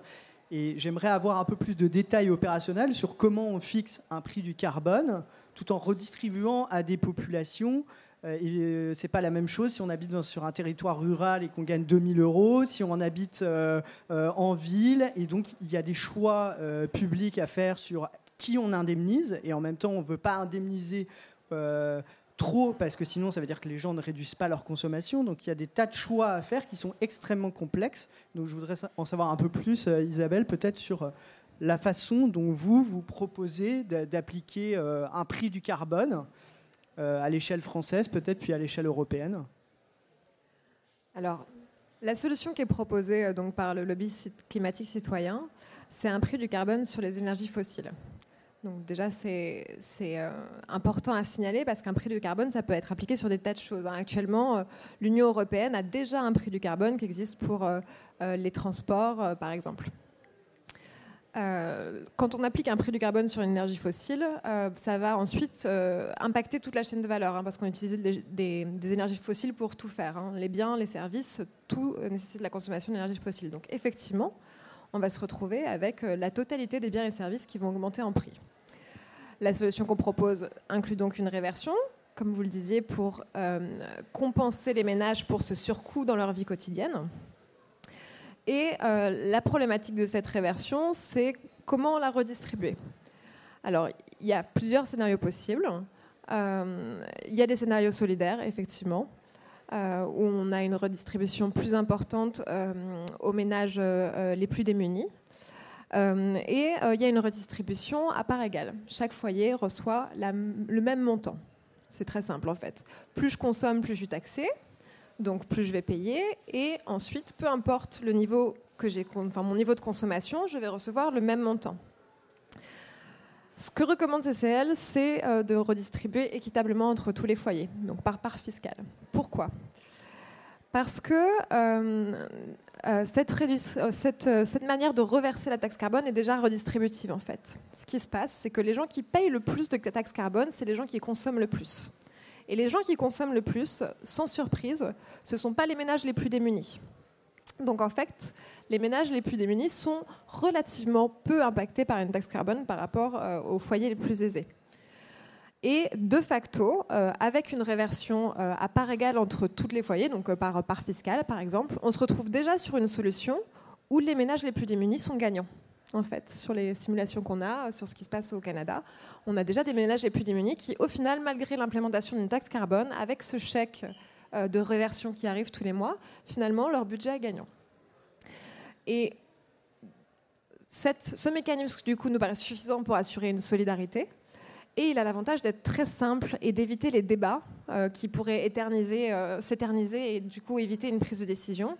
Et j'aimerais avoir un peu plus de détails opérationnels sur comment on fixe un prix du carbone tout en redistribuant à des populations. Euh, euh, c'est pas la même chose si on habite sur un territoire rural et qu'on gagne 2000 euros, si on habite euh, en ville. Et donc, il y a des choix publics à faire sur qui on indemnise. Et en même temps, on ne veut pas indemniser trop parce que sinon ça veut dire que les gens ne réduisent pas leur consommation. Donc il y a des tas de choix à faire qui sont extrêmement complexes. Donc je voudrais en savoir un peu plus, euh, Isabelle, peut-être sur euh, la façon dont vous vous proposez d'appliquer euh, un prix du carbone à l'échelle française, peut-être puis à l'échelle européenne. Alors la solution qui est proposée donc par le lobby climatique citoyen, c'est un prix du carbone sur les énergies fossiles. Donc déjà, c'est euh, important à signaler parce qu'un prix du carbone, ça peut être appliqué sur des tas de choses. Hein. Actuellement, euh, l'Union européenne a déjà un prix du carbone qui existe pour euh, les transports, par exemple. Quand on applique un prix du carbone sur une énergie fossile, ça va ensuite impacter toute la chaîne de valeur, hein, parce qu'on utilise des, énergies fossiles pour tout faire. Hein. Les biens, les services, tout nécessite la consommation d'énergie fossile. Donc effectivement, on va se retrouver avec la totalité des biens et services qui vont augmenter en prix. La solution qu'on propose inclut donc une réversion, comme vous le disiez, pour euh, compenser les ménages pour ce surcoût dans leur vie quotidienne. Et euh, la problématique de cette réversion, c'est comment la redistribuer. Alors, il y a plusieurs scénarios possibles. Euh, il y a des scénarios solidaires, effectivement, où on a une redistribution plus importante aux ménages les plus démunis. Euh, et euh, il y a une redistribution à part égale. Chaque foyer reçoit le même montant. C'est très simple en fait. Plus je consomme, plus je suis taxé, donc plus je vais payer. Et ensuite, peu importe le niveau que j'ai, enfin mon niveau de consommation, je vais recevoir le même montant. Ce que recommande CCL, c'est euh, de redistribuer équitablement entre tous les foyers, donc par part fiscale. Pourquoi? Parce que euh, euh, euh, cette, manière de reverser la taxe carbone est déjà redistributive en fait. Ce qui se passe, c'est que les gens qui payent le plus de taxe carbone, c'est les gens qui consomment le plus. Et les gens qui consomment le plus, sans surprise, ce ne sont pas les ménages les plus démunis. Donc en fait, les ménages les plus démunis sont relativement peu impactés par une taxe carbone par rapport aux foyers les plus aisés. Et de facto, euh, avec une réversion euh, à part égale entre tous les foyers, donc euh, par part fiscale par exemple, on se retrouve déjà sur une solution où les ménages les plus démunis sont gagnants. En fait, sur les simulations qu'on a, sur ce qui se passe au Canada, on a déjà des ménages les plus démunis qui, au final, malgré l'implémentation d'une taxe carbone, avec ce chèque de réversion qui arrive tous les mois, finalement, leur budget est gagnant. Et ce mécanisme, du coup, nous paraît suffisant pour assurer une solidarité, et il a l'avantage d'être très simple et d'éviter les débats euh, qui pourraient éterniser, euh, s'éterniser et du coup éviter une prise de décision.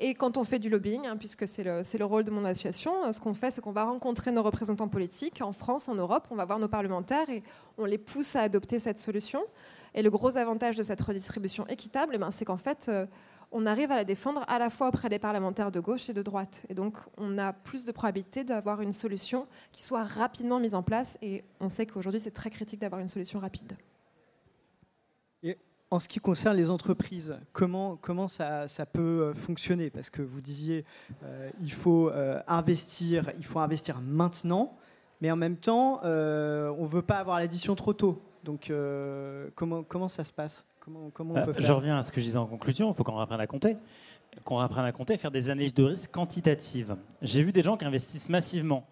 Et quand on fait du lobbying, hein, puisque c'est le, le, rôle de mon association, euh, ce qu'on fait, c'est qu'on va rencontrer nos représentants politiques en France, en Europe, on va voir nos parlementaires et on les pousse à adopter cette solution. Et le gros avantage de cette redistribution équitable, eh ben, c'est qu'en fait, on arrive à la défendre à la fois auprès des parlementaires de gauche et de droite. Et donc, on a plus de probabilité d'avoir une solution qui soit rapidement mise en place. Et on sait qu'aujourd'hui, c'est très critique d'avoir une solution rapide. En ce qui concerne les entreprises, comment, comment ça, peut euh, fonctionner? Parce que vous disiez, euh, il faut euh, investir, il faut investir maintenant, mais en même temps, on ne veut pas avoir l'addition trop tôt. Donc, comment, comment ça se passe? Euh, je reviens à ce que je disais en conclusion, il faut qu'on apprenne à compter. Qu'on apprenne à compter, faire des analyses de risque quantitatives. J'ai vu des gens qui investissent massivement.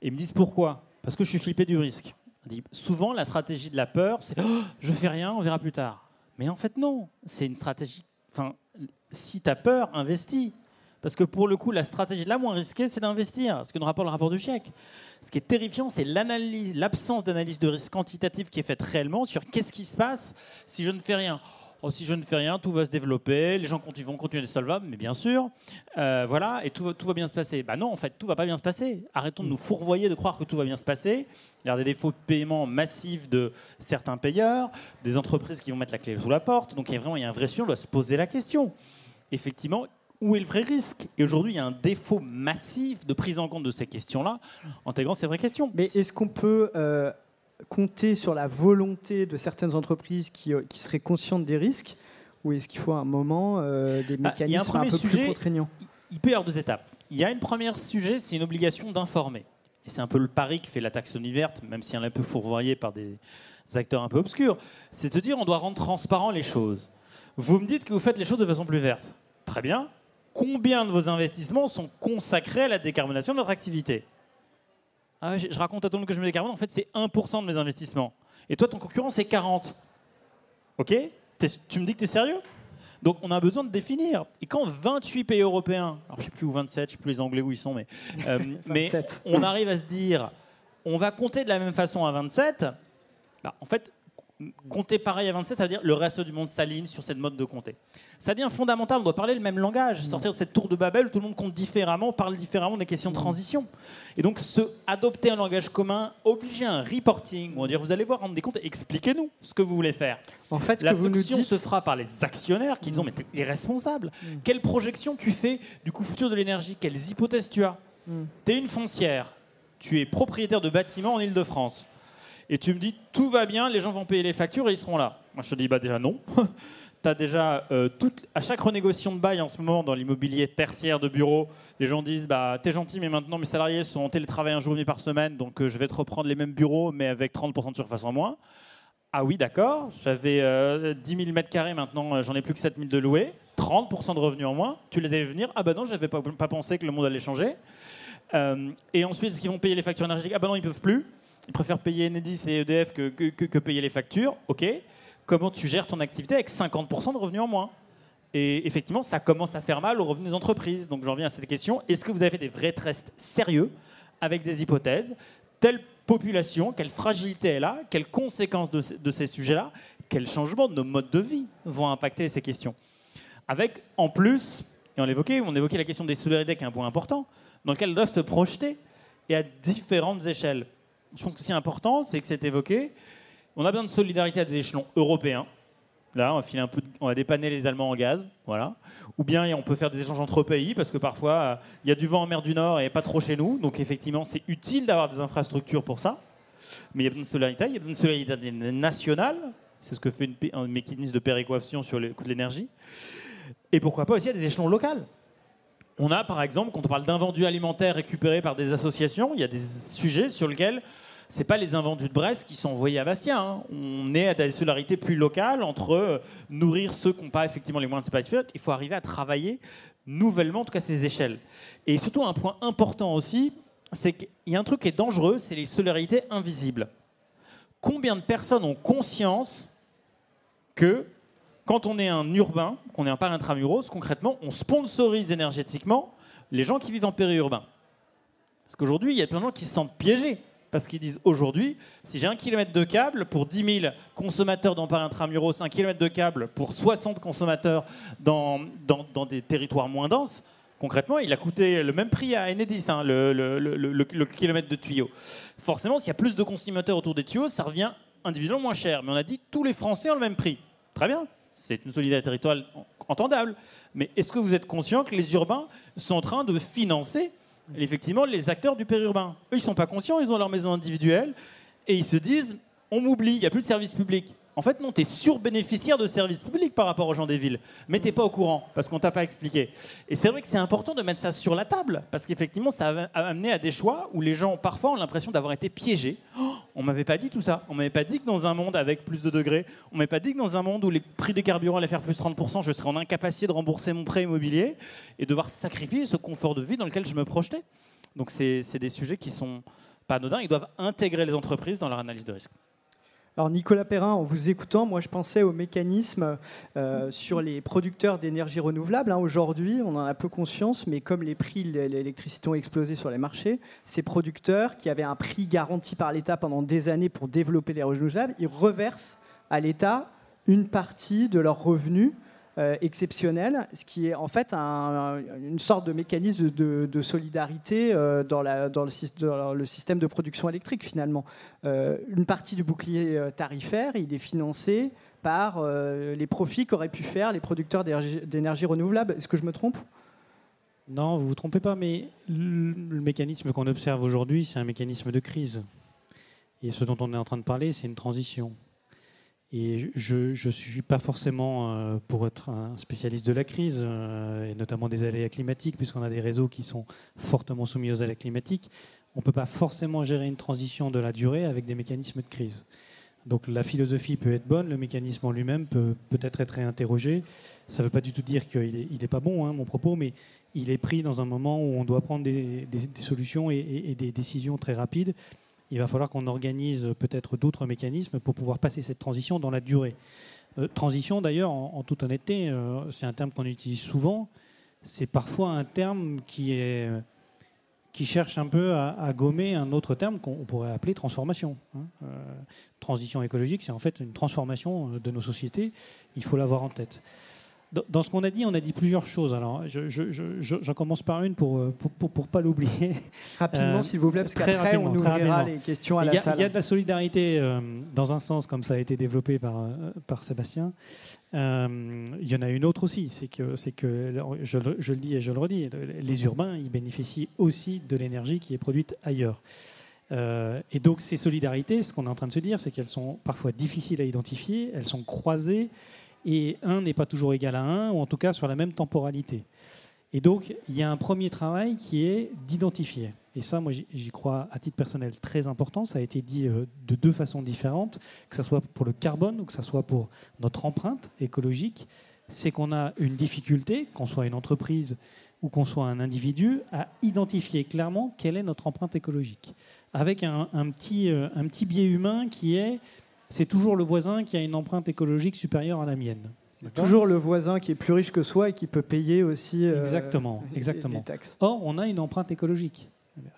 Et ils me disent pourquoi? Parce que je suis flippé du risque. souvent, la stratégie de la peur, c'est oh, je fais rien, on verra plus tard. Mais en fait, non. C'est une stratégie. Enfin, si tu as peur, investis. Parce que pour le coup, la stratégie la moins risquée, c'est d'investir. Ce que nous rapporte le rapport du chèque. Ce qui est terrifiant, c'est l'absence d'analyse de risque quantitative qui est faite réellement sur qu'est-ce qui se passe si je ne fais rien. Oh, si je ne fais rien, tout va se développer, les gens vont continuer d'être solvables, mais bien sûr, euh, voilà, et tout, va bien se passer. Bah non, en fait, tout va pas bien se passer. Arrêtons de nous fourvoyer de croire que tout va bien se passer. Il y a des défauts de paiement massifs de certains payeurs, des entreprises qui vont mettre la clé sous la porte. Donc il y a vraiment il y a un vrai sujet, on doit se poser la question. Effectivement, où est le vrai risque? Et aujourd'hui, il y a un défaut massif de prise en compte de ces questions-là, intégrant ces vraies questions. Mais est-ce qu'on peut euh, compter sur la volonté de certaines entreprises qui, euh, qui seraient conscientes des risques ou est-ce qu'il faut à un moment euh, des mécanismes bah, a un, peu sujet, plus contraignants? Il peut y avoir deux étapes. Il y a une première sujet, c'est une obligation d'informer. Et c'est un peu le pari que fait la taxonomie verte, même si elle est un peu fourvoyée par des acteurs un peu obscurs. C'est de dire on doit rendre transparent les choses. Vous me dites que vous faites les choses de façon plus verte. Très bien. Combien de vos investissements sont consacrés à la décarbonation de votre activité? Ah, je, raconte à tout le monde que je me décarbone, en fait, c'est 1% de mes investissements. Et toi, ton concurrent, c'est 40. OK? Tu me dis que tu es sérieux? Donc on a besoin de définir. Et quand 28 pays européens, alors je sais plus où 27, je ne sais plus les Anglais où ils sont, mais, euh, (laughs) mais on arrive à se dire, on va compter de la même façon à 27, bah, en fait, compter pareil à 27, ça veut dire le reste du monde s'aligne sur cette mode de compter. Ça devient fondamental, on doit parler le même langage, mm. sortir de cette tour de Babel où tout le monde compte différemment, parle différemment des questions de transition. Et donc, se, adopter un langage commun, obliger un reporting, on va dire, vous allez voir, rendre des comptes, expliquez-nous ce que vous voulez faire. En fait, la vous nous dites... se fera par les actionnaires qui disent, mm. mais tu es responsable. Quelle projection tu fais du coût futur de l'énergie? Quelles hypothèses tu as? Tu es une foncière, tu es propriétaire de bâtiments en Ile-de-France et tu me dis tout va bien, les gens vont payer les factures et ils seront là. Moi je te dis bah déjà non. (laughs) tu as déjà euh, à chaque renégociation de bail en ce moment dans l'immobilier tertiaire de bureau, les gens disent bah t'es gentil mais maintenant mes salariés sont en télétravail un jour et demi par semaine donc euh, je vais te reprendre les mêmes bureaux mais avec 30% de surface en moins. Ah oui d'accord, j'avais 10 000 mètres carrés maintenant euh, j'en ai plus que 7 000 de louer, 30% de revenus en moins. Tu les avais venir Ah bah non j'avais pas, pas pensé que le monde allait changer. et ensuite, est-ce qu'ils vont payer les factures énergétiques? Ah ben non, ils peuvent plus ils préfèrent payer Enedis et EDF que, payer les factures. OK. Comment tu gères ton activité avec 50% de revenus en moins? Et effectivement, ça commence à faire mal aux revenus des entreprises. Donc j'en viens à cette question. Est-ce que vous avez fait des vrais tests sérieux avec des hypothèses? Telle population, quelle fragilité elle a Quelles conséquences de, de ces sujets-là Quels changements de nos modes de vie vont impacter ces questions? Avec, en plus, et on l'évoquait, on évoquait la question des solidarités qui est un point important, dans lequel elles doivent se projeter et à différentes échelles je pense que c'est important, c'est que c'est évoqué. On a besoin de solidarité à des échelons européens. Là, on va, un peu, on va dépanner les Allemands en gaz, voilà. Ou bien on peut faire des échanges entre pays, parce que parfois, il y a du vent en mer du Nord et pas trop chez nous. Donc effectivement, c'est utile d'avoir des infrastructures pour ça. Mais il y a besoin de solidarité, il y a besoin de solidarité nationale. C'est ce que fait un mécanisme de péréquation sur le coût de l'énergie. Et pourquoi pas aussi à des échelons locaux on a, par exemple, quand on parle d'invendus alimentaires récupérés par des associations, il y a des sujets sur lesquels ce n'est pas les invendus de Brest qui sont envoyés à Bastien. Hein. On est à des solidarités plus locales entre euh, nourrir ceux qui n'ont pas effectivement les moyens de se Il faut arriver à travailler nouvellement, en tout cas ces échelles. Et surtout, un point important aussi, c'est qu'il y a un truc qui est dangereux, c'est les solidarités invisibles. Combien de personnes ont conscience que quand on est un urbain, qu'on est un par intramuros, concrètement, on sponsorise énergétiquement les gens qui vivent en périurbain. Parce qu'aujourd'hui, il y a plein de gens qui se sentent piégés. Parce qu'ils disent aujourd'hui, si j'ai un kilomètre de câble pour 10 000 consommateurs dans Paris intramuros, un kilomètre de câble pour 60 consommateurs dans, dans, des territoires moins denses, concrètement, il a coûté le même prix à Enedis, hein, le, le, kilomètre de tuyau. Forcément, s'il y a plus de consommateurs autour des tuyaux, ça revient individuellement moins cher. Mais on a dit tous les Français ont le même prix. Très bien, c'est une solidarité territoriale entendable. Mais est-ce que vous êtes conscient que les urbains sont en train de financer effectivement les acteurs du périurbain? Eux, ils ne sont pas conscients, ils ont leur maison individuelle et ils se disent on m'oublie, il n'y a plus de service public. En fait, non, tu es surbénéficiaire de services publics par rapport aux gens des villes. Mais tu pas au courant, parce qu'on t'a pas expliqué. Et c'est vrai que c'est important de mettre ça sur la table, parce qu'effectivement, ça a amené à des choix où les gens, parfois, ont l'impression d'avoir été piégés. On m'avait pas dit tout ça. On m'avait pas dit que dans un monde avec plus de degrés, on m'avait pas dit que dans un monde où les prix des carburants allaient faire plus 30%, je serais en incapacité de rembourser mon prêt immobilier et devoir sacrifier ce confort de vie dans lequel je me projetais. Donc c'est des sujets qui sont pas anodins. Ils doivent intégrer les entreprises dans leur analyse de risque. Alors Nicolas Perrin, en vous écoutant, moi je pensais au mécanisme euh, sur les producteurs d'énergie renouvelable. Hein. Aujourd'hui, on en a peu conscience, mais comme les prix de l'électricité ont explosé sur les marchés, ces producteurs qui avaient un prix garanti par l'État pendant des années pour développer les renouvelables, ils reversent à l'État une partie de leurs revenus euh, exceptionnel, ce qui est en fait une sorte de mécanisme de, solidarité euh, dans, le, système de production électrique finalement. Euh, une partie du bouclier tarifaire, il est financé par les profits qu'auraient pu faire les producteurs d'énergie renouvelable. Est-ce que je me trompe? Non, vous vous trompez pas, mais le mécanisme qu'on observe aujourd'hui, c'est un mécanisme de crise. Et ce dont on est en train de parler, c'est une transition. Et je ne suis pas forcément euh, pour être un spécialiste de la crise, euh, et notamment des aléas climatiques, puisqu'on a des réseaux qui sont fortement soumis aux aléas climatiques. On ne peut pas forcément gérer une transition de la durée avec des mécanismes de crise. Donc la philosophie peut être bonne, le mécanisme en lui-même peut peut-être être réinterrogé. Ça ne veut pas du tout dire qu'il n'est pas bon, hein, mon propos, mais il est pris dans un moment où on doit prendre des, solutions et, des décisions très rapides il va falloir qu'on organise peut-être d'autres mécanismes pour pouvoir passer cette transition dans la durée. Euh, transition, d'ailleurs, en, toute honnêteté, euh, c'est un terme qu'on utilise souvent. C'est parfois un terme qui, cherche un peu à, gommer un autre terme qu'on pourrait appeler transformation. Hein. Euh, transition écologique, c'est en fait une transformation de nos sociétés. Il faut l'avoir en tête. Dans ce qu'on a dit, on a dit plusieurs choses. Alors, j'en commence par une pour ne pour, pour, pour, pas l'oublier. (laughs) Rapidement, euh, s'il vous plaît, parce qu'après, on ouvrira les questions à la salle. Il y a de la solidarité euh, dans un sens, comme ça a été développé par, euh, par Sébastien. il y en a une autre aussi, c'est que, que je, je, le dis et je le redis, les urbains, ils bénéficient aussi de l'énergie qui est produite ailleurs. et donc, ces solidarités, ce qu'on est en train de se dire, c'est qu'elles sont parfois difficiles à identifier, elles sont croisées et 1 n'est pas toujours égal à 1, ou en tout cas sur la même temporalité. Et donc, il y a un premier travail qui est d'identifier. Et ça, moi, j'y crois à titre personnel très important. Ça a été dit euh, de deux façons différentes, que ce soit pour le carbone ou que ce soit pour notre empreinte écologique. C'est qu'on a une difficulté, qu'on soit une entreprise ou qu'on soit un individu, à identifier clairement quelle est notre empreinte écologique. Avec un, petit, euh, un petit biais humain qui est c'est toujours le voisin qui a une empreinte écologique supérieure à la mienne. Toujours le voisin qui est plus riche que soi et qui peut payer aussi euh, exactement, exactement. Les taxes. Or, on a une empreinte écologique.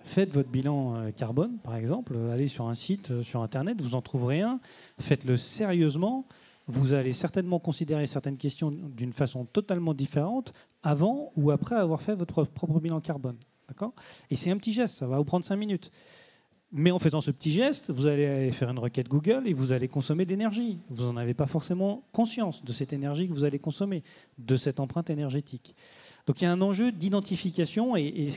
Faites votre bilan euh, carbone, par exemple. Allez sur un site euh, sur Internet, vous en trouverez un. Faites-le sérieusement. Vous allez certainement considérer certaines questions d'une façon totalement différente avant ou après avoir fait votre propre bilan carbone. D'accord? Et c'est un petit geste, ça va vous prendre cinq minutes. Mais en faisant ce petit geste, vous allez faire une requête Google et vous allez consommer d'énergie. Vous n'en avez pas forcément conscience de cette énergie que vous allez consommer, de cette empreinte énergétique. Donc il y a un enjeu d'identification et,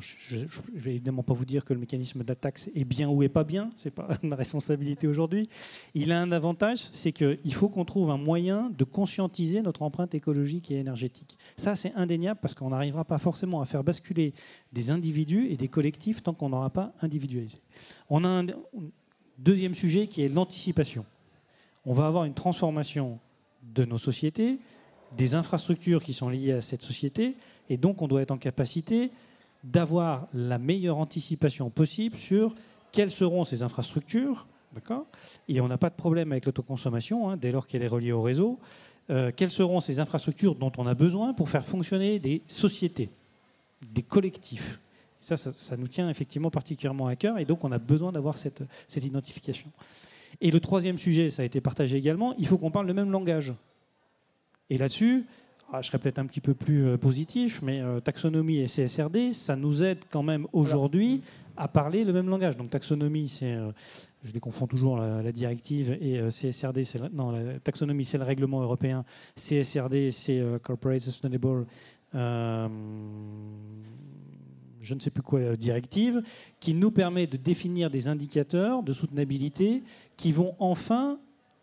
je ne vais évidemment pas vous dire que le mécanisme d'attaque est bien ou est pas bien, ce n'est pas (laughs) ma responsabilité aujourd'hui. Il a un avantage, c'est qu'il faut qu'on trouve un moyen de conscientiser notre empreinte écologique et énergétique. Ça, c'est indéniable parce qu'on n'arrivera pas forcément à faire basculer des individus et des collectifs tant qu'on n'aura pas individualisé. On a un deuxième sujet qui est l'anticipation. On va avoir une transformation de nos sociétés, des infrastructures qui sont liées à cette société, et donc on doit être en capacité d'avoir la meilleure anticipation possible sur quelles seront ces infrastructures, d'accord? Et on n'a pas de problème avec l'autoconsommation hein, dès lors qu'elle est reliée au réseau. Euh, quelles seront ces infrastructures dont on a besoin pour faire fonctionner des sociétés, des collectifs? Ça, ça, nous tient effectivement particulièrement à cœur, et donc on a besoin d'avoir cette, identification. Et le troisième sujet, ça a été partagé également, il faut qu'on parle le même langage. Et là-dessus, je serais peut-être un petit peu plus euh, positif, mais euh, taxonomie et CSRD, ça nous aide quand même aujourd'hui à parler le même langage. Donc taxonomie, c'est, euh, je les confonds toujours, la, directive, et CSRD, c'est non, la taxonomie, c'est le règlement européen. CSRD, c'est Corporate Sustainable. je ne sais plus quoi, directive, qui nous permet de définir des indicateurs de soutenabilité qui vont enfin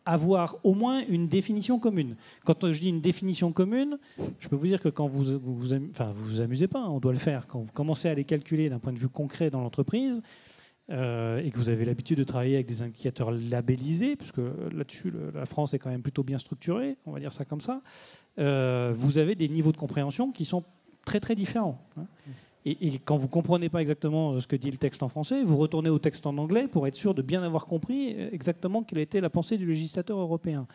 avoir au moins une définition commune. Quand je dis une définition commune, je peux vous dire que quand vous vous, vous, amusez pas, hein, on doit le faire. Quand vous commencez à les calculer d'un point de vue concret dans l'entreprise, euh, et que vous avez l'habitude de travailler avec des indicateurs labellisés, parce que là-dessus, la France est quand même plutôt bien structurée, on va dire ça comme ça, euh, vous avez des niveaux de compréhension qui sont très très différents. Hein. Et, quand vous comprenez pas exactement ce que dit le texte en français, vous retournez au texte en anglais pour être sûr de bien avoir compris exactement quelle était la pensée du législateur européen.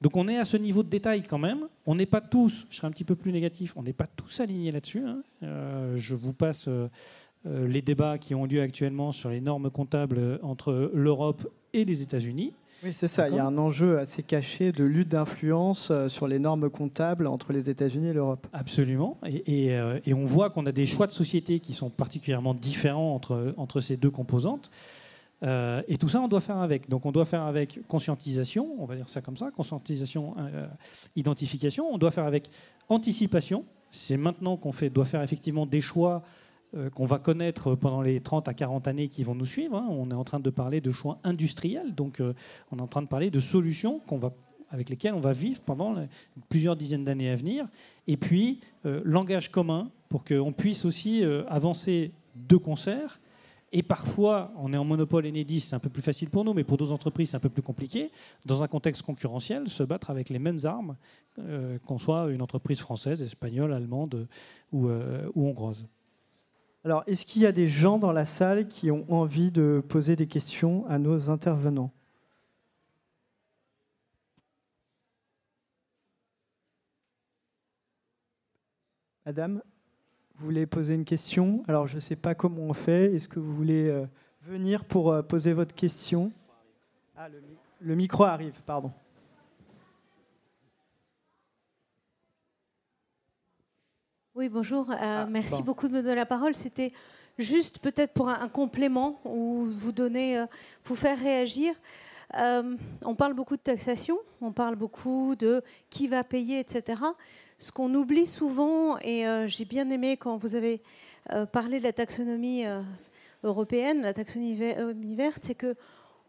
Donc on est à ce niveau de détail quand même. On n'est pas tous, je serai un petit peu plus négatif, on n'est pas tous alignés là-dessus. Hein. Euh, je vous passe euh, euh, les débats qui ont lieu actuellement sur les normes comptables entre l'Europe et les États-Unis. Oui, c'est ça. Il y a un enjeu assez caché de lutte d'influence sur les normes comptables entre les États-Unis et l'Europe. Absolument. Et, et, on voit qu'on a des choix de société qui sont particulièrement différents entre, entre ces deux composantes. Euh, et tout ça, on doit faire avec. Donc, on doit faire avec conscientisation, on va dire ça comme ça, conscientisation, euh, identification. On doit faire avec anticipation. C'est maintenant qu'on fait, doit faire effectivement des choix euh, qu'on va connaître pendant les 30 à 40 années qui vont nous suivre. Hein. On est en train de parler de choix industriels, donc on est en train de parler de solutions va avec lesquelles on va vivre pendant plusieurs dizaines d'années à venir. Et puis, langage commun pour qu'on puisse aussi avancer de concert et parfois, on est en monopole Enedis, c'est un peu plus facile pour nous, mais pour d'autres entreprises, c'est un peu plus compliqué. Dans un contexte concurrentiel, se battre avec les mêmes armes, euh, qu'on soit une entreprise française, espagnole, allemande euh, ou hongroise. Alors, est-ce qu'il y a des gens dans la salle qui ont envie de poser des questions à nos intervenants? Madame vous voulez poser une question? Alors, je ne sais pas comment on fait. Est-ce que vous voulez euh, venir pour euh, poser votre question? Ah, le, micro arrive, pardon. Oui, bonjour. Euh, ah, merci beaucoup de me donner la parole. C'était juste peut-être pour un, complément ou vous donner, vous faire réagir. on parle beaucoup de taxation, on parle beaucoup de qui va payer, etc. Ce qu'on oublie souvent, et euh, j'ai bien aimé quand vous avez euh, parlé de la taxonomie euh, européenne, la taxonomie verte, c'est que,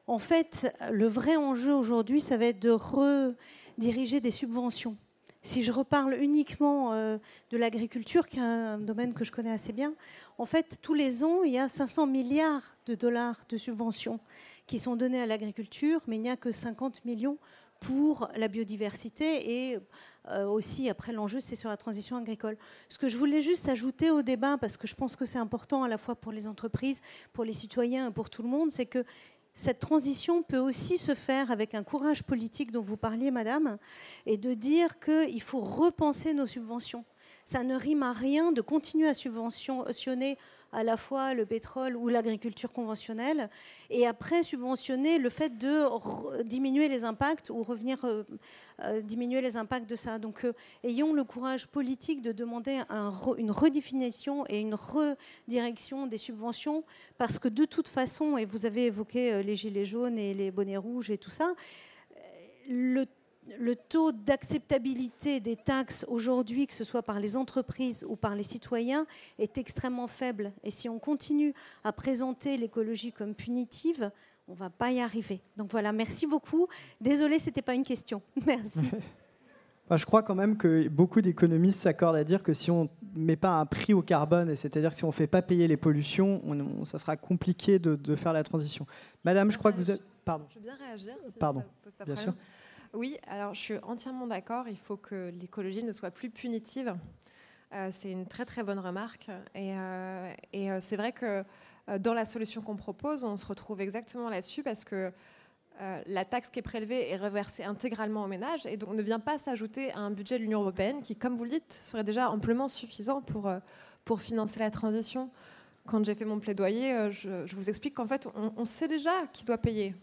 en fait, le vrai enjeu aujourd'hui, ça va être de rediriger des subventions. Si je reparle uniquement de l'agriculture, qui est un domaine que je connais assez bien, en fait, tous les ans, il y a 500 milliards de dollars de subventions qui sont donnés à l'agriculture, mais il n'y a que 50 millions pour la biodiversité et euh, aussi, après, l'enjeu, c'est sur la transition agricole. Ce que je voulais juste ajouter au débat, parce que je pense que c'est important à la fois pour les entreprises, pour les citoyens et pour tout le monde, c'est que cette transition peut aussi se faire avec un courage politique dont vous parliez, madame, et de dire qu'il faut repenser nos subventions. Ça ne rime à rien de continuer à subventionner à la fois le pétrole ou l'agriculture conventionnelle, et après subventionner le fait de diminuer les impacts ou revenir euh, euh, diminuer les impacts de ça. Donc euh, ayons le courage politique de demander une redéfinition et une redirection des subventions, parce que de toute façon, et vous avez évoqué les gilets jaunes et les bonnets rouges et tout ça, le le taux d'acceptabilité des taxes aujourd'hui, que ce soit par les entreprises ou par les citoyens, est extrêmement faible. Et si on continue à présenter l'écologie comme punitive, on ne va pas y arriver. Donc voilà, merci beaucoup. Désolée, ce n'était pas une question. (laughs) Merci. (laughs) je crois quand même que beaucoup d'économistes s'accordent à dire que si on ne met pas un prix au carbone, c'est-à-dire que si on ne fait pas payer les pollutions, ça sera compliqué de, faire la transition. Madame, je crois que vous êtes... Pardon. Je veux bien réagir. Pardon, bien sûr. Oui, alors je suis entièrement d'accord. Il faut que l'écologie ne soit plus punitive. Euh, c'est une très très bonne remarque. Et, euh, euh, c'est vrai que dans la solution qu'on propose, on se retrouve exactement là-dessus parce que la taxe qui est prélevée est reversée intégralement aux ménages et donc ne vient pas s'ajouter à un budget de l'Union européenne qui, comme vous le dites, serait déjà amplement suffisant pour, pour financer la transition. Quand j'ai fait mon plaidoyer, je, vous explique qu'en fait, on, sait déjà qui doit payer.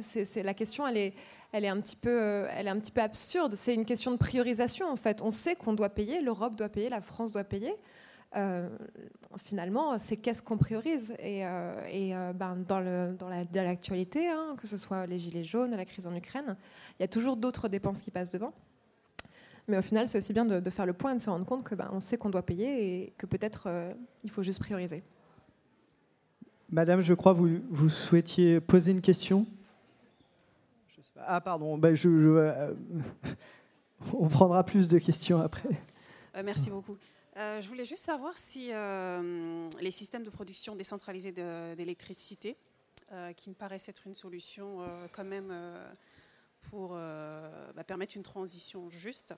c'est, la question, elle est, elle est un petit peu, euh, elle est un petit peu absurde. C'est une question de priorisation en fait. On sait qu'on doit payer, l'Europe doit payer, la France doit payer. Euh, finalement, c'est qu'est-ce qu'on priorise. Et, euh, ben, dans, le, dans l'actualité, hein, que ce soit les gilets jaunes, la crise en Ukraine, il y a toujours d'autres dépenses qui passent devant. Mais au final, c'est aussi bien de, faire le point et de se rendre compte que ben, on sait qu'on doit payer et que peut-être il faut juste prioriser. Madame, je crois vous, vous souhaitiez poser une question? Ah pardon, ben je, euh, (laughs) on prendra plus de questions après. Euh, merci beaucoup. Euh, je voulais juste savoir si les systèmes de production décentralisés d'électricité, qui me paraissent être une solution quand même pour bah, permettre une transition juste,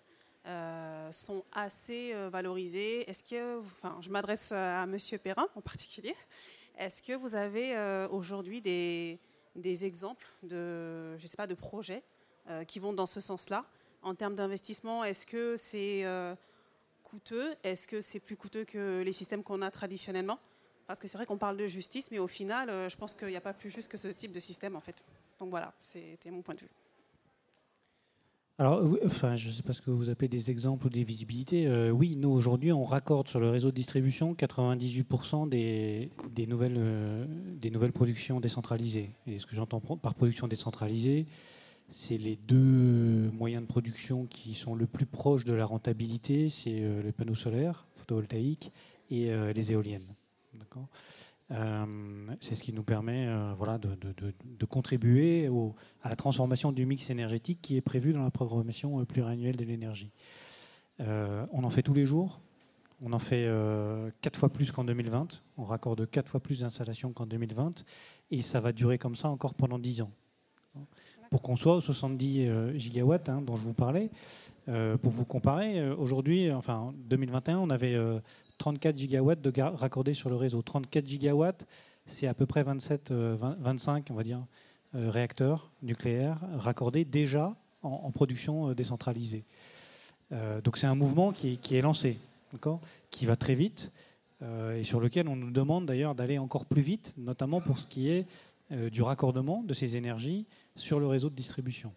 sont assez valorisés Est-ce que, enfin, je m'adresse à Monsieur Perrin en particulier. Est-ce que vous avez aujourd'hui des, des, exemples de, je sais pas, de projets qui vont dans ce sens-là En termes d'investissement, est-ce que c'est coûteux? Est-ce que c'est plus coûteux que les systèmes qu'on a traditionnellement? Parce que c'est vrai qu'on parle de justice, mais au final, euh, je pense qu'il n'y a pas plus juste que ce type de système, en fait. Donc voilà, c'était mon point de vue. Alors, je ne sais pas ce que vous appelez des exemples ou des visibilités. Euh, oui, nous, aujourd'hui, on raccorde sur le réseau de distribution 98% des, des, nouvelles, euh, des nouvelles productions décentralisées. Et ce que j'entends par production décentralisée, c'est les deux moyens de production qui sont le plus proches de la rentabilité, c'est euh, les panneaux solaires, photovoltaïques, et les éoliennes. Euh, c'est ce qui nous permet voilà, de, contribuer à la transformation du mix énergétique qui est prévu dans la programmation pluriannuelle de l'énergie. on en fait tous les jours. On en fait quatre fois plus qu'en 2020. On raccorde quatre fois plus d'installations qu'en 2020. Et ça va durer comme ça encore pendant dix ans pour qu'on soit aux 70 euh, gigawatts hein, dont je vous parlais. Euh, pour vous comparer, euh, aujourd'hui, enfin en 2021, on avait 34 gigawatts de raccordés sur le réseau. 34 gigawatts, c'est à peu près 27, 25, on va réacteurs nucléaires raccordés déjà en, production décentralisée. donc c'est un mouvement qui, est lancé, qui va très vite et sur lequel on nous demande d'ailleurs d'aller encore plus vite, notamment pour ce qui est euh, du raccordement de ces énergies sur le réseau de distribution.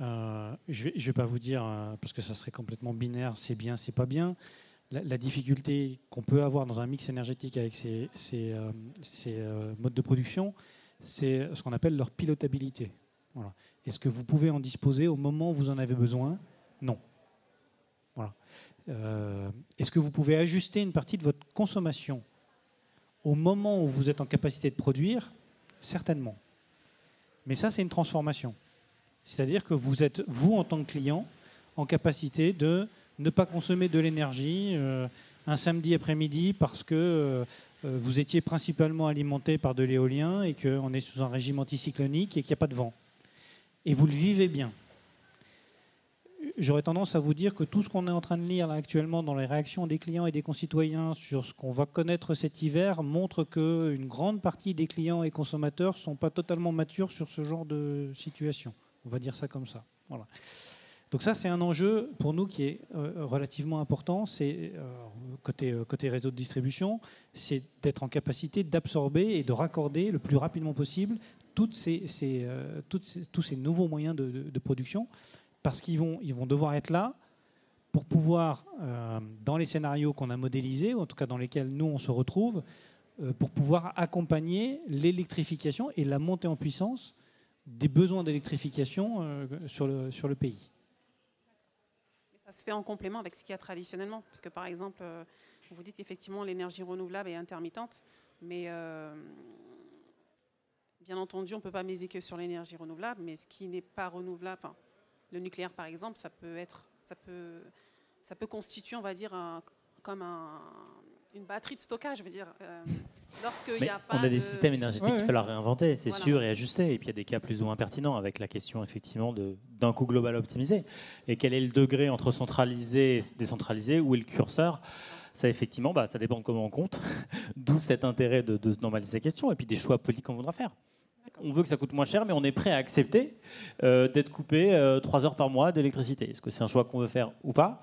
Euh, je ne vais, pas vous dire, euh, parce que ça serait complètement binaire, c'est bien, c'est pas bien. La, difficulté qu'on peut avoir dans un mix énergétique avec ces, ces, modes de production, c'est ce qu'on appelle leur pilotabilité. Est-ce que vous pouvez en disposer au moment où vous en avez besoin? Non. Est-ce que vous pouvez ajuster une partie de votre consommation au moment où vous êtes en capacité de produire, certainement. Mais ça, c'est une transformation. C'est-à-dire que vous êtes, vous, en tant que client, en capacité de ne pas consommer de l'énergie euh, un samedi après-midi parce que euh, euh, vous étiez principalement alimenté par de l'éolien et qu'on est sous un régime anticyclonique et qu'il n'y a pas de vent. Et vous le vivez bien j'aurais tendance à vous dire que tout ce qu'on est en train de lire actuellement dans les réactions des clients et des concitoyens sur ce qu'on va connaître cet hiver montre qu'une grande partie des clients et consommateurs ne sont pas totalement matures sur ce genre de situation. On va dire ça comme ça. Donc ça, c'est un enjeu pour nous qui est euh, relativement important. C'est euh, côté, euh, côté réseau de distribution, c'est d'être en capacité d'absorber et de raccorder le plus rapidement possible tous ces nouveaux moyens de, production parce qu'ils vont, devoir être là pour pouvoir, dans les scénarios qu'on a modélisés, ou en tout cas dans lesquels nous on se retrouve, pour pouvoir accompagner l'électrification et la montée en puissance des besoins d'électrification euh, sur, le, sur le pays. ça se fait en complément avec ce qu'il y a traditionnellement, parce que par exemple, vous dites qu'effectivement l'énergie renouvelable est intermittente, mais bien entendu, on ne peut pas miser que sur l'énergie renouvelable, mais ce qui n'est pas renouvelable, le nucléaire, par exemple, ça peut être, ça peut, ça peut constituer, on va dire, comme une batterie de stockage, je veux dire. Euh, y a on a des systèmes énergétiques qu'il falloir réinventer, c'est sûr, et ajuster. Et puis il y a des cas plus ou moins pertinents avec la question effectivement d'un coût global optimisé. Et quel est le degré entre centralisé et décentralisé Où est le curseur? Ça, effectivement, bah, ça dépend de comment on compte. (laughs) D'où cet intérêt de, de normaliser ces questions et puis des choix politiques qu'on voudra faire on veut que ça coûte moins cher, mais on est prêt à accepter euh, d'être coupé euh, trois heures par mois d'électricité. Est-ce que c'est un choix qu'on veut faire ou pas?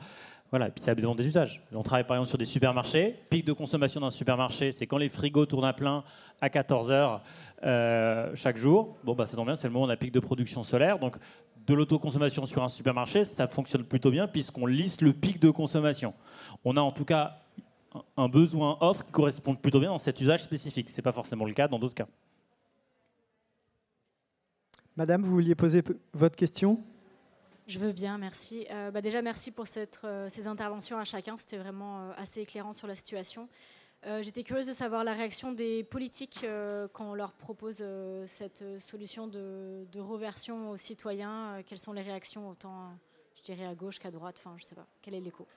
Voilà, et puis ça dépend des usages. On travaille par exemple sur des supermarchés. Pic de consommation d'un supermarché, c'est quand les frigos tournent à plein à 14 heures euh, chaque jour. Bon, bah, ça tombe bien, c'est le moment où on a pic de production solaire. Donc, de l'autoconsommation sur un supermarché, ça fonctionne plutôt bien puisqu'on lisse le pic de consommation. On a en tout cas un besoin offre qui correspond plutôt bien dans cet usage spécifique. Ce n'est pas forcément le cas dans d'autres cas. Madame, vous vouliez poser votre question? Je veux bien, merci. Euh, bah déjà, merci pour euh, ces interventions à chacun. C'était vraiment euh, assez éclairant sur la situation. J'étais curieuse de savoir la réaction des politiques quand on leur propose cette solution de, reversion aux citoyens. quelles sont les réactions, autant, je dirais, à gauche qu'à droite? Enfin, je sais pas. Quel est l'écho?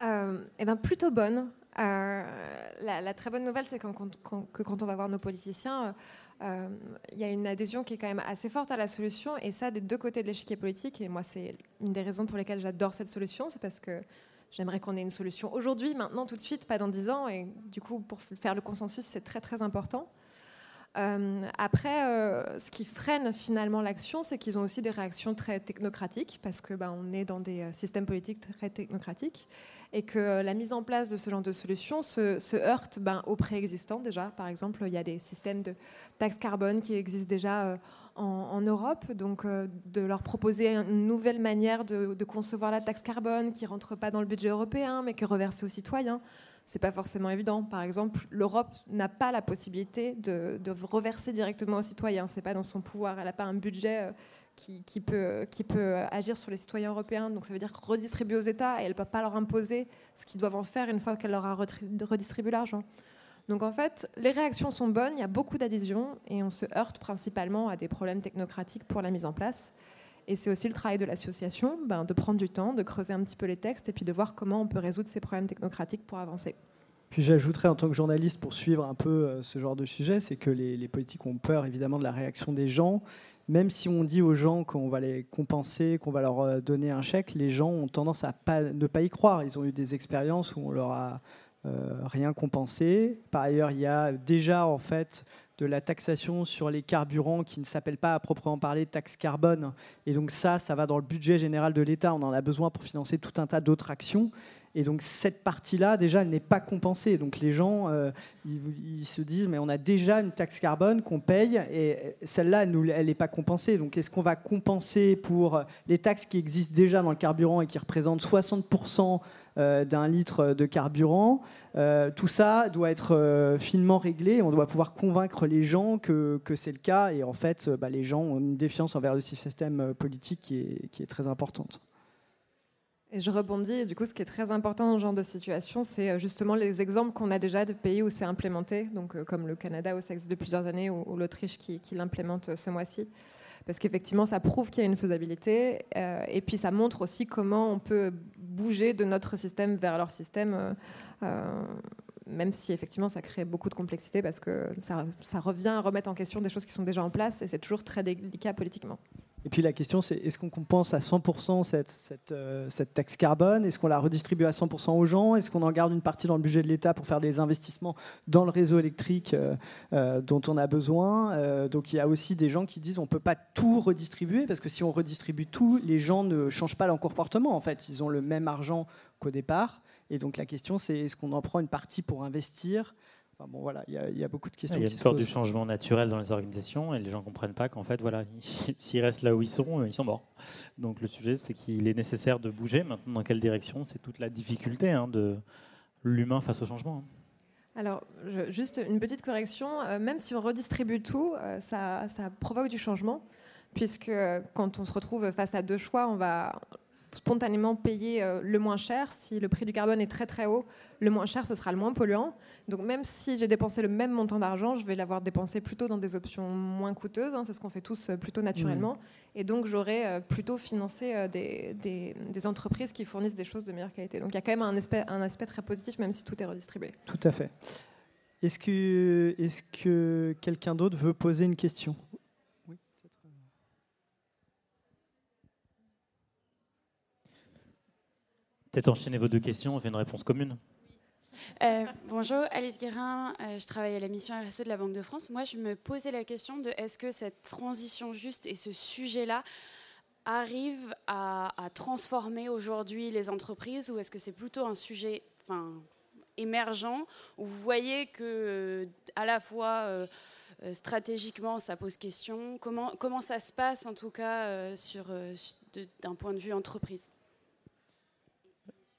Eh ben, Plutôt bonne. La, très bonne nouvelle, c'est que quand on va voir nos politiciens, il y a une adhésion qui est quand même assez forte à la solution, et ça des deux côtés de l'échiquier politique. Et moi, c'est une des raisons pour lesquelles j'adore cette solution, c'est parce que j'aimerais qu'on ait une solution aujourd'hui, maintenant, tout de suite, pas dans dix ans. Et du coup, pour faire le consensus, c'est très très important. Euh, après, euh, ce qui freine finalement l'action, c'est qu'ils ont aussi des réactions très technocratiques, parce que bah, on est dans des euh, systèmes politiques très technocratiques, et que la mise en place de ce genre de solutions se, heurte ben, aux préexistants déjà. Par exemple, il y a des systèmes de taxes carbone qui existent déjà en, Europe, donc de leur proposer une nouvelle manière de, de, concevoir la taxe carbone qui rentre pas dans le budget européen, mais qui est reversée aux citoyens c'est pas forcément évident. Par exemple, l'Europe n'a pas la possibilité de, reverser directement aux citoyens. C'est pas dans son pouvoir. Elle n'a pas un budget euh, qui, peut, qui peut agir sur les citoyens européens. Donc ça veut dire redistribuer aux États et elle ne peut pas leur imposer ce qu'ils doivent en faire une fois qu'elle leur a redistribué l'argent. Donc en fait, les réactions sont bonnes, il y a beaucoup d'adhésions et on se heurte principalement à des problèmes technocratiques pour la mise en place. Et c'est aussi le travail de l'association, ben, de prendre du temps, de creuser un petit peu les textes et puis de voir comment on peut résoudre ces problèmes technocratiques pour avancer. Puis j'ajouterais en tant que journaliste pour suivre un peu euh, ce genre de sujet, c'est que les, politiques ont peur évidemment de la réaction des gens. Même si on dit aux gens qu'on va les compenser, qu'on va leur euh, donner un chèque, les gens ont tendance à ne pas y croire. Ils ont eu des expériences où on leur a euh, rien compensé. Par ailleurs, il y a déjà en fait de la taxation sur les carburants qui ne s'appelle pas à proprement parler taxe carbone. Et donc ça, ça va dans le budget général de l'État. On en a besoin pour financer tout un tas d'autres actions. Et donc cette partie-là, déjà, elle n'est pas compensée. Donc les gens, euh, ils, se disent, mais on a déjà une taxe carbone qu'on paye, et celle-là, elle n'est pas compensée. Donc est-ce qu'on va compenser pour les taxes qui existent déjà dans le carburant et qui représentent 60% euh, d'un litre de carburant. Euh, tout ça doit être euh, finement réglé. On doit pouvoir convaincre les gens que, c'est le cas. Et en fait, bah, les gens ont une défiance envers le système politique qui est, qui est très importante. Et je rebondis, du coup, ce qui est très important dans ce genre de situation, c'est justement les exemples qu'on a déjà de pays où c'est implémenté, donc comme le Canada où ça existe depuis plusieurs années, ou, l'Autriche qui, qui l'implémente ce mois-ci parce qu'effectivement, ça prouve qu'il y a une faisabilité, euh, et puis ça montre aussi comment on peut bouger de notre système vers leur système, euh, euh, même si effectivement ça crée beaucoup de complexité, parce que ça, ça revient à remettre en question des choses qui sont déjà en place, et c'est toujours très délicat politiquement. Et puis la question, c'est est-ce qu'on compense à 100% cette, euh, cette, taxe carbone? Est-ce qu'on la redistribue à 100% aux gens? Est-ce qu'on en garde une partie dans le budget de l'État pour faire des investissements dans le réseau électrique euh, euh, dont on a besoin? Donc il y a aussi des gens qui disent on ne peut pas tout redistribuer parce que si on redistribue tout, les gens ne changent pas leur comportement. En fait, ils ont le même argent qu'au départ. Et donc la question, c'est est-ce qu'on en prend une partie pour investir bon, voilà, il y, a beaucoup de questions. Il y a une peur du changement naturel dans les organisations et les gens ne comprennent pas qu'en fait, voilà, (laughs) s'ils restent là où ils sont, ils sont morts. Donc le sujet, c'est qu'il est nécessaire de bouger. Maintenant, dans quelle direction? C'est toute la difficulté hein, de l'humain face au changement. Hein. Alors, juste une petite correction. Euh, même si on redistribue tout, euh, ça, ça, provoque du changement, puisque quand on se retrouve face à deux choix, on va spontanément payer euh, le moins cher. Si le prix du carbone est très très haut, le moins cher, ce sera le moins polluant. Donc même si j'ai dépensé le même montant d'argent, je vais l'avoir dépensé plutôt dans des options moins coûteuses. Hein. c'est ce qu'on fait tous euh, plutôt naturellement. Mmh. Et donc j'aurai euh, plutôt financé des, des, entreprises qui fournissent des choses de meilleure qualité. Donc il y a quand même un aspect, un aspect très positif, même si tout est redistribué. Tout à fait. Est-ce que, est que quelqu'un d'autre veut poser une question? Peut-être enchaîner vos deux questions, on fait une réponse commune. Euh, bonjour, Alice Guérin, euh, je travaille à la mission RSE de la Banque de France. Moi, je me posais la question de est-ce que cette transition juste et ce sujet-là arrivent à, transformer aujourd'hui les entreprises ou est-ce que c'est plutôt un sujet enfin, émergent où vous voyez que à la fois euh, stratégiquement ça pose question comment, comment ça se passe en tout cas d'un point de vue entreprise?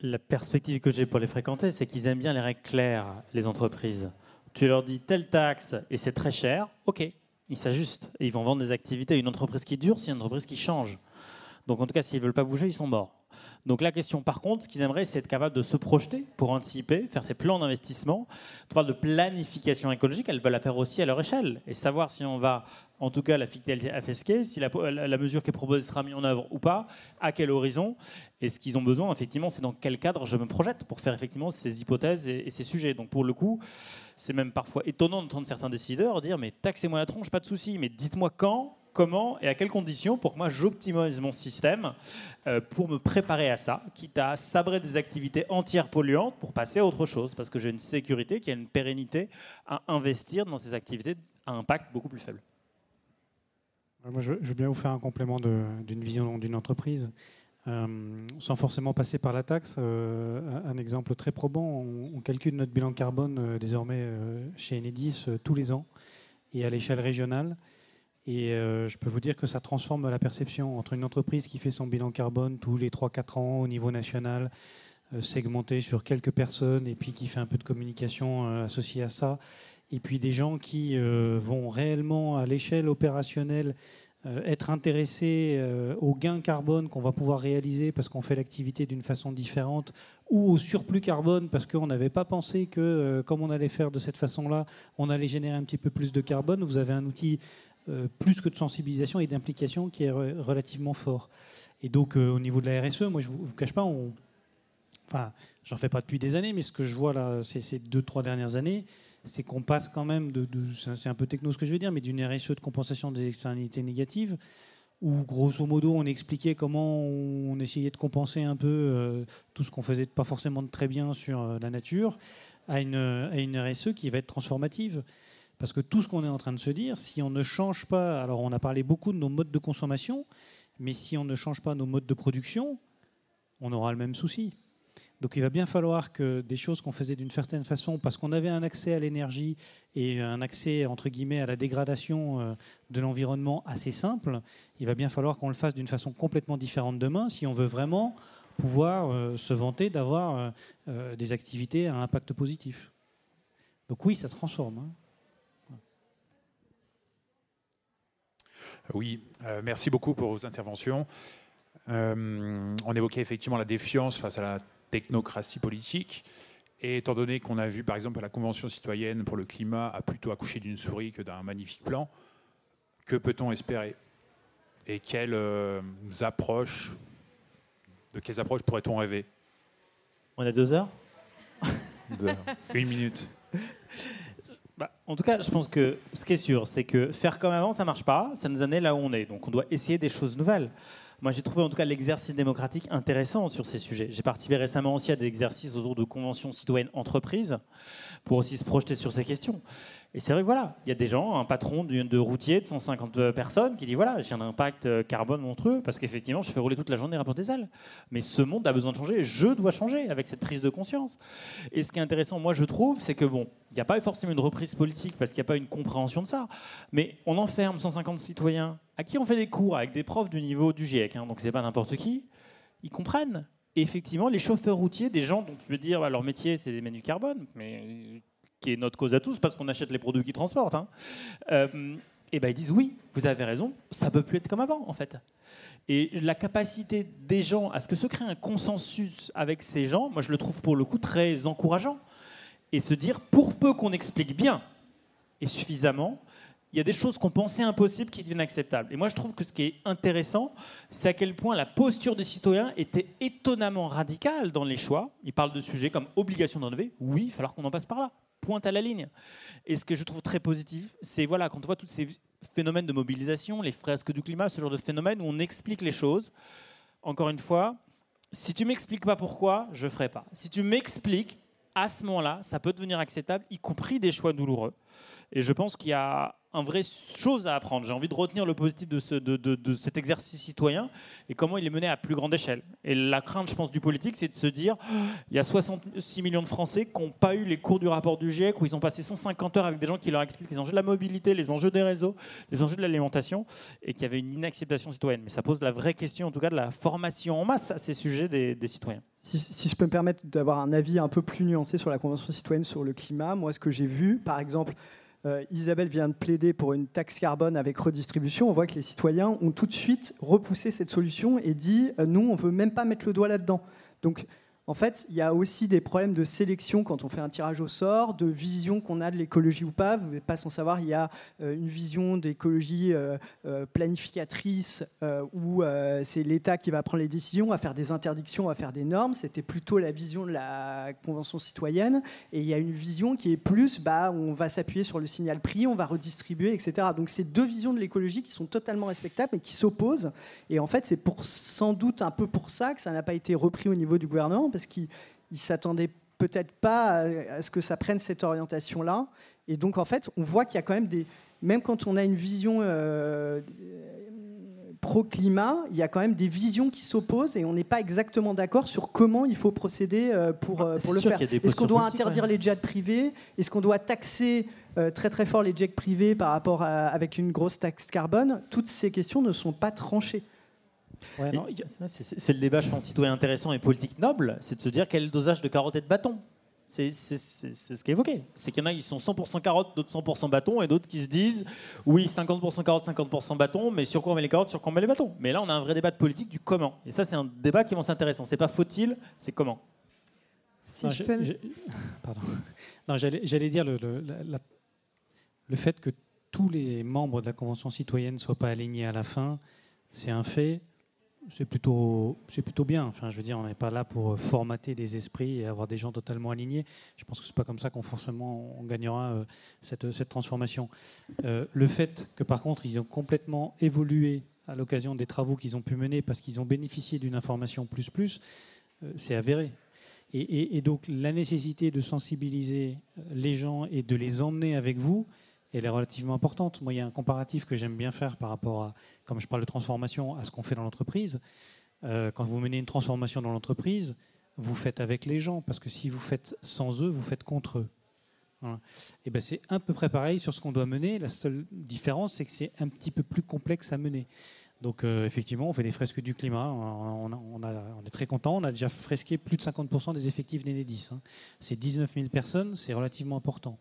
La perspective que j'ai pour les fréquenter, c'est qu'ils aiment bien les règles claires, les entreprises. Tu leur dis telle taxe et c'est très cher, ok, ils s'ajustent et ils vont vendre des activités. Une entreprise qui dure, c'est une entreprise qui change. Donc en tout cas, s'ils ne veulent pas bouger, ils sont morts. Donc la question, par contre, ce qu'ils aimeraient, c'est être capable de se projeter pour anticiper, faire ses plans d'investissement. De planification écologique, elles veulent la faire aussi à leur échelle et savoir si on va, en tout cas la finalité FSK, si la, la, mesure qui est proposée sera mise en œuvre ou pas, à quel horizon. Et ce qu'ils ont besoin, effectivement, c'est dans quel cadre je me projette pour faire effectivement ces hypothèses et, et ces sujets. Donc pour le coup, c'est même parfois étonnant d'entendre certains décideurs dire mais taxez-moi la tronche, pas de souci, mais dites-moi quand comment et à quelles conditions pour que moi j'optimise mon système euh, pour me préparer à ça, quitte à sabrer des activités entières polluantes pour passer à autre chose, parce que j'ai une sécurité qui a une pérennité à investir dans ces activités à impact beaucoup plus faible. Moi, je veux bien vous faire un complément d'une vision d'une entreprise. Euh, sans forcément passer par la taxe, euh, un exemple très probant, on, calcule notre bilan carbone désormais chez Enedis tous les ans et à l'échelle régionale. Et euh, je peux vous dire que ça transforme la perception entre une entreprise qui fait son bilan carbone tous les 3-4 ans au niveau national, euh, segmenté sur quelques personnes, et puis qui fait un peu de communication euh, associée à ça, et puis des gens qui vont réellement à l'échelle opérationnelle être intéressés au gain carbone qu'on va pouvoir réaliser parce qu'on fait l'activité d'une façon différente, ou au surplus carbone parce qu'on n'avait pas pensé que, comme on allait faire de cette façon-là, on allait générer un petit peu plus de carbone. Vous avez un outil euh, plus que de sensibilisation et d'implication qui est relativement fort. Et donc, euh, au niveau de la RSE, moi, je ne vous, cache pas, enfin, j'en fais pas depuis des années, mais ce que je vois là, ces, deux, trois dernières années, c'est qu'on passe quand même de, c'est un peu techno ce que je vais dire, mais d'une RSE de compensation des externalités négatives, où grosso modo on expliquait comment on essayait de compenser un peu euh, tout ce qu'on faisait pas forcément de très bien sur la nature, à une, à une RSE qui va être transformative. Parce que tout ce qu'on est en train de se dire, si on ne change pas, alors on a parlé beaucoup de nos modes de consommation, mais si on ne change pas nos modes de production, on aura le même souci. Donc il va bien falloir que des choses qu'on faisait d'une certaine façon, parce qu'on avait un accès à l'énergie et un accès, entre guillemets, à la dégradation euh, de l'environnement assez simple, il va bien falloir qu'on le fasse d'une façon complètement différente demain si on veut vraiment pouvoir euh, se vanter d'avoir euh, des activités à impact positif. Donc oui, ça transforme. Hein. Oui, euh, merci beaucoup pour vos interventions. Euh, on évoquait effectivement la défiance face à la technocratie politique. Et étant donné qu'on a vu, par exemple, la Convention citoyenne pour le climat a plutôt accouché d'une souris que d'un magnifique plan, que peut-on espérer? Et quelles euh, approches, de quelles approches pourrait-on rêver? On a deux heures Une minute. (laughs) Bah, en tout cas, je pense que ce qui est sûr, c'est que faire comme avant, ça marche pas. Ça nous amène là où on est. Donc, on doit essayer des choses nouvelles. Moi, j'ai trouvé en tout cas l'exercice démocratique intéressant sur ces sujets. J'ai participé récemment aussi à des exercices autour de conventions citoyennes entreprises pour aussi se projeter sur ces questions. Et c'est vrai, voilà, il y a des gens, un patron de, routier de 150 personnes qui dit voilà, j'ai un impact euh, carbone monstrueux parce qu'effectivement, je fais rouler toute la journée rapport des ailes. Mais ce monde a besoin de changer, je dois changer avec cette prise de conscience. Et ce qui est intéressant, moi, je trouve, c'est que bon, il n'y a pas forcément une reprise politique parce qu'il n'y a pas une compréhension de ça. Mais on enferme 150 citoyens à qui on fait des cours avec des profs du niveau du GIEC, hein, donc c'est pas n'importe qui. Ils comprennent. Effectivement, les chauffeurs routiers, des gens dont tu veux dire bah, leur métier, c'est des du carbone, mais qui est notre cause à tous, parce qu'on achète les produits qu'ils transportent, hein. euh, et ben ils disent oui, vous avez raison, ça peut plus être comme avant en fait. Et la capacité des gens à ce que se crée un consensus avec ces gens, moi je le trouve pour le coup très encourageant. Et se dire, pour peu qu'on explique bien et suffisamment, il y a des choses qu'on pensait impossibles qui deviennent acceptables. Et moi, je trouve que ce qui est intéressant, c'est à quel point la posture des citoyens était étonnamment radicale dans les choix. Ils parlent de sujets comme obligation d'enlever. Oui, il va falloir qu'on en passe par là pointe à la ligne. Et ce que je trouve très positif, c'est voilà, quand on voit tous ces phénomènes de mobilisation, les fresques du climat, ce genre de phénomène où on explique les choses. Encore une fois, si tu m'expliques pas pourquoi, je ferai pas. Si tu m'expliques, à ce moment-là, ça peut devenir acceptable, y compris des choix douloureux. Et je pense qu'il y a un vrai chose à apprendre. J'ai envie de retenir le positif de, ce, de, cet exercice citoyen et comment il est mené à plus grande échelle. Et la crainte, je pense, du politique, c'est de se dire il y a 66 millions de Français qui n'ont pas eu les cours du rapport du GIEC où ils ont passé 150 heures avec des gens qui leur expliquent les enjeux de la mobilité, les enjeux des réseaux, les enjeux de l'alimentation et qu'il y avait une inacceptation citoyenne. Mais ça pose la vraie question, en tout cas, de la formation en masse à ces sujets des, citoyens. Si, je peux me permettre d'avoir un avis un peu plus nuancé sur la Convention citoyenne sur le climat, moi, ce que j'ai vu, par exemple, Isabelle vient de plaider pour une taxe carbone avec redistribution, on voit que les citoyens ont tout de suite repoussé cette solution et dit nous, on ne veut même pas mettre le doigt là-dedans. Donc en fait, il y a aussi des problèmes de sélection quand on fait un tirage au sort, de vision qu'on a de l'écologie ou pas. Vous n'êtes pas sans savoir, il y a euh, une vision d'écologie euh, euh, planificatrice où c'est l'État qui va prendre les décisions, va faire des interdictions, va faire des normes. C'était plutôt la vision de la Convention citoyenne. Et il y a une vision qui est plus, bah, on va s'appuyer sur le signal prix, on va redistribuer, etc. Donc c'est deux visions de l'écologie qui sont totalement respectables et qui s'opposent. Et en fait, c'est sans doute un peu pour ça que ça n'a pas été repris au niveau du gouvernement parce qu'ils ne s'attendaient peut-être pas à, ce que ça prenne cette orientation-là. Et donc, en fait, on voit qu'il y a quand même des. Même quand on a une vision euh, pro-climat, il y a quand même des visions qui s'opposent et on n'est pas exactement d'accord sur comment il faut procéder euh, pour, euh, pour le faire. Est-ce qu'on doit interdire les jets privés? Est-ce qu'on doit taxer très très fort les jets privés par rapport à, avec une grosse taxe carbone? Toutes ces questions ne sont pas tranchées c'est le débat, je pense, citoyen intéressant et politique noble, c'est de se dire quel est le dosage de carotte et de bâton. C'est ce qui est évoqué. C'est qu'il y en a qui sont 100% carottes, d'autres 100% bâton, et d'autres qui se disent oui, 50% carottes, 50% bâton, mais sur quoi on met les carottes, sur quoi on met les bâtons. Mais là, on a un vrai débat de politique du comment. Et ça, c'est un débat qui est intéressant. C'est pas faut-il, c'est comment. Si je peux... (laughs) Pardon. Non, j'allais dire le, le, le fait que tous les membres de la Convention citoyenne ne soient pas alignés à la fin, c'est un fait c'est plutôt, c'est plutôt bien. Enfin, je veux dire, on n'est pas là pour formater des esprits et avoir des gens totalement alignés. Je pense que c'est pas comme ça qu'on forcément on gagnera euh, cette, cette, transformation. Euh, le fait que par contre ils ont complètement évolué à l'occasion des travaux qu'ils ont pu mener parce qu'ils ont bénéficié d'une information plus plus, euh, c'est avéré. Et, donc la nécessité de sensibiliser les gens et de les emmener avec vous, elle est relativement importante. Moi, il y a un comparatif que j'aime bien faire par rapport à, comme je parle de transformation, à ce qu'on fait dans l'entreprise. Euh, quand vous menez une transformation dans l'entreprise, vous faites avec les gens, parce que si vous faites sans eux, vous faites contre eux. Et ben c'est à peu près pareil sur ce qu'on doit mener. La seule différence, c'est que c'est un petit peu plus complexe à mener. Donc euh, effectivement, on fait des fresques du climat. On, on, est très content. On a déjà fresqué plus de 50% des effectifs d'Enedis. Hein. C'est 19 000 personnes, c'est relativement important.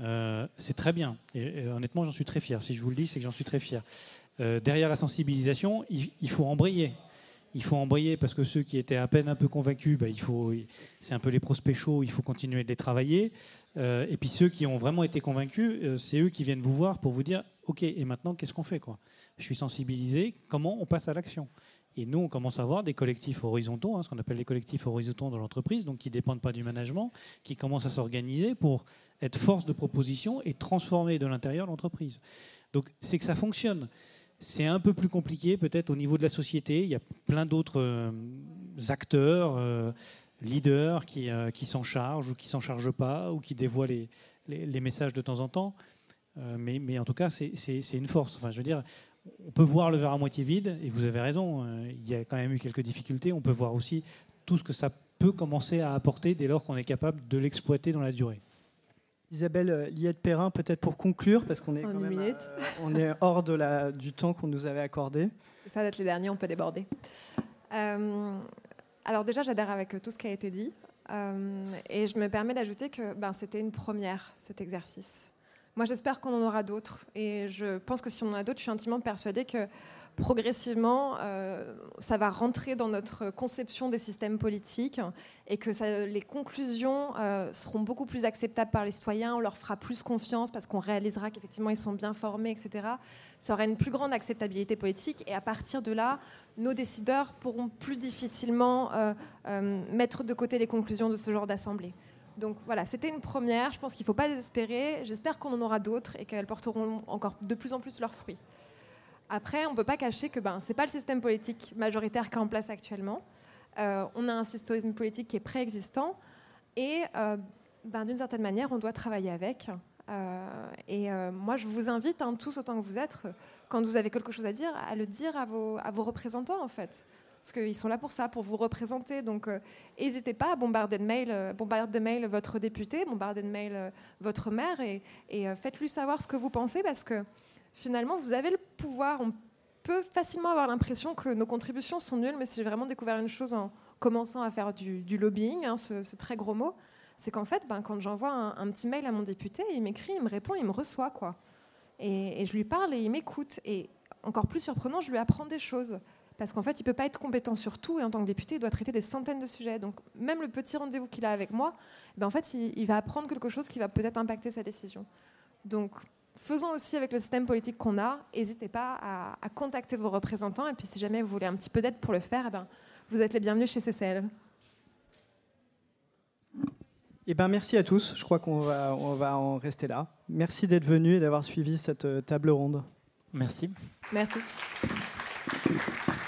Euh, c'est très bien. Et, honnêtement, j'en suis très fier. Si je vous le dis, c'est que j'en suis très fier. Euh, derrière la sensibilisation, il, faut embrayer. Il faut embrayer parce que ceux qui étaient à peine un peu convaincus, bah, il faut, c'est un peu les prospects chauds, il faut continuer de les travailler. Euh, et puis ceux qui ont vraiment été convaincus, c'est eux qui viennent vous voir pour vous dire, ok, et maintenant qu'est-ce qu'on fait Je suis sensibilisé. Comment on passe à l'action? Et nous, on commence à avoir des collectifs horizontaux, hein, ce qu'on appelle les collectifs horizontaux dans l'entreprise, donc qui ne dépendent pas du management, qui commencent à s'organiser pour être force de proposition et transformer de l'intérieur l'entreprise. Donc c'est que ça fonctionne. C'est un peu plus compliqué peut-être au niveau de la société. Il y a plein d'autres euh, acteurs, euh, leaders qui, euh, qui s'en chargent ou qui s'en chargent pas ou qui dévoient les, les, messages de temps en temps. mais, mais, en tout cas, c'est une force. Enfin, je veux dire, on peut voir le verre à moitié vide, et vous avez raison, il y a quand même eu quelques difficultés. On peut voir aussi tout ce que ça peut commencer à apporter dès lors qu'on est capable de l'exploiter dans la durée. Isabelle euh, Liette-Perrin, peut-être pour conclure, parce qu'on est, euh, on est (laughs) hors de la, du temps qu'on nous avait accordé. C'est ça d'être les derniers, on peut déborder. Euh, alors déjà, j'adhère avec tout ce qui a été dit. et je me permets d'ajouter que ben, c'était une première, cet exercice. Moi, j'espère qu'on en aura d'autres. Et je pense que si on en a d'autres, je suis intimement persuadée que progressivement, euh, ça va rentrer dans notre conception des systèmes politiques et que les conclusions euh, seront beaucoup plus acceptables par les citoyens, on leur fera plus confiance parce qu'on réalisera qu'effectivement ils sont bien formés, etc. Ça aura une plus grande acceptabilité politique et à partir de là, nos décideurs pourront plus difficilement euh, mettre de côté les conclusions de ce genre d'assemblée. Donc voilà, c'était une première, je pense qu'il ne faut pas désespérer, j'espère qu'on en aura d'autres et qu'elles porteront encore de plus en plus leurs fruits. Après, on ne peut pas cacher que ben, ce n'est pas le système politique majoritaire qui est en place actuellement. Euh, on a un système politique qui est préexistant et euh, ben, d'une certaine manière, on doit travailler avec. Euh, et moi, je vous invite, hein, tous autant que vous êtes, quand vous avez quelque chose à dire, à le dire à vos, représentants, en fait. Parce qu'ils sont là pour ça, pour vous représenter. Donc, n'hésitez pas à bombarder de mails, bombarder de mails votre député, bombarder de mails votre maire, et, et faites-lui savoir ce que vous pensez, parce que finalement, vous avez le pouvoir. On peut facilement avoir l'impression que nos contributions sont nulles, mais si j'ai vraiment découvert une chose en commençant à faire du, lobbying, hein, ce, très gros mot, c'est qu'en fait, ben, quand j'envoie un, petit mail à mon député, il m'écrit, il me répond, il me reçoit. quoi. Et, je lui parle et il m'écoute. Et encore plus surprenant, je lui apprends des choses. Parce qu'en fait, il ne peut pas être compétent sur tout et en tant que député, il doit traiter des centaines de sujets. Donc, même le petit rendez-vous qu'il a avec moi, ben, en fait, il, va apprendre quelque chose qui va peut-être impacter sa décision. Donc, faisons aussi avec le système politique qu'on a. N'hésitez pas à, contacter vos représentants. Et puis, si jamais vous voulez un petit peu d'aide pour le faire, eh ben, vous êtes les bienvenus chez CCL. Eh ben, merci à tous. Je crois qu'on va, on va en rester là. Merci d'être venus et d'avoir suivi cette euh, table ronde. Merci. Merci.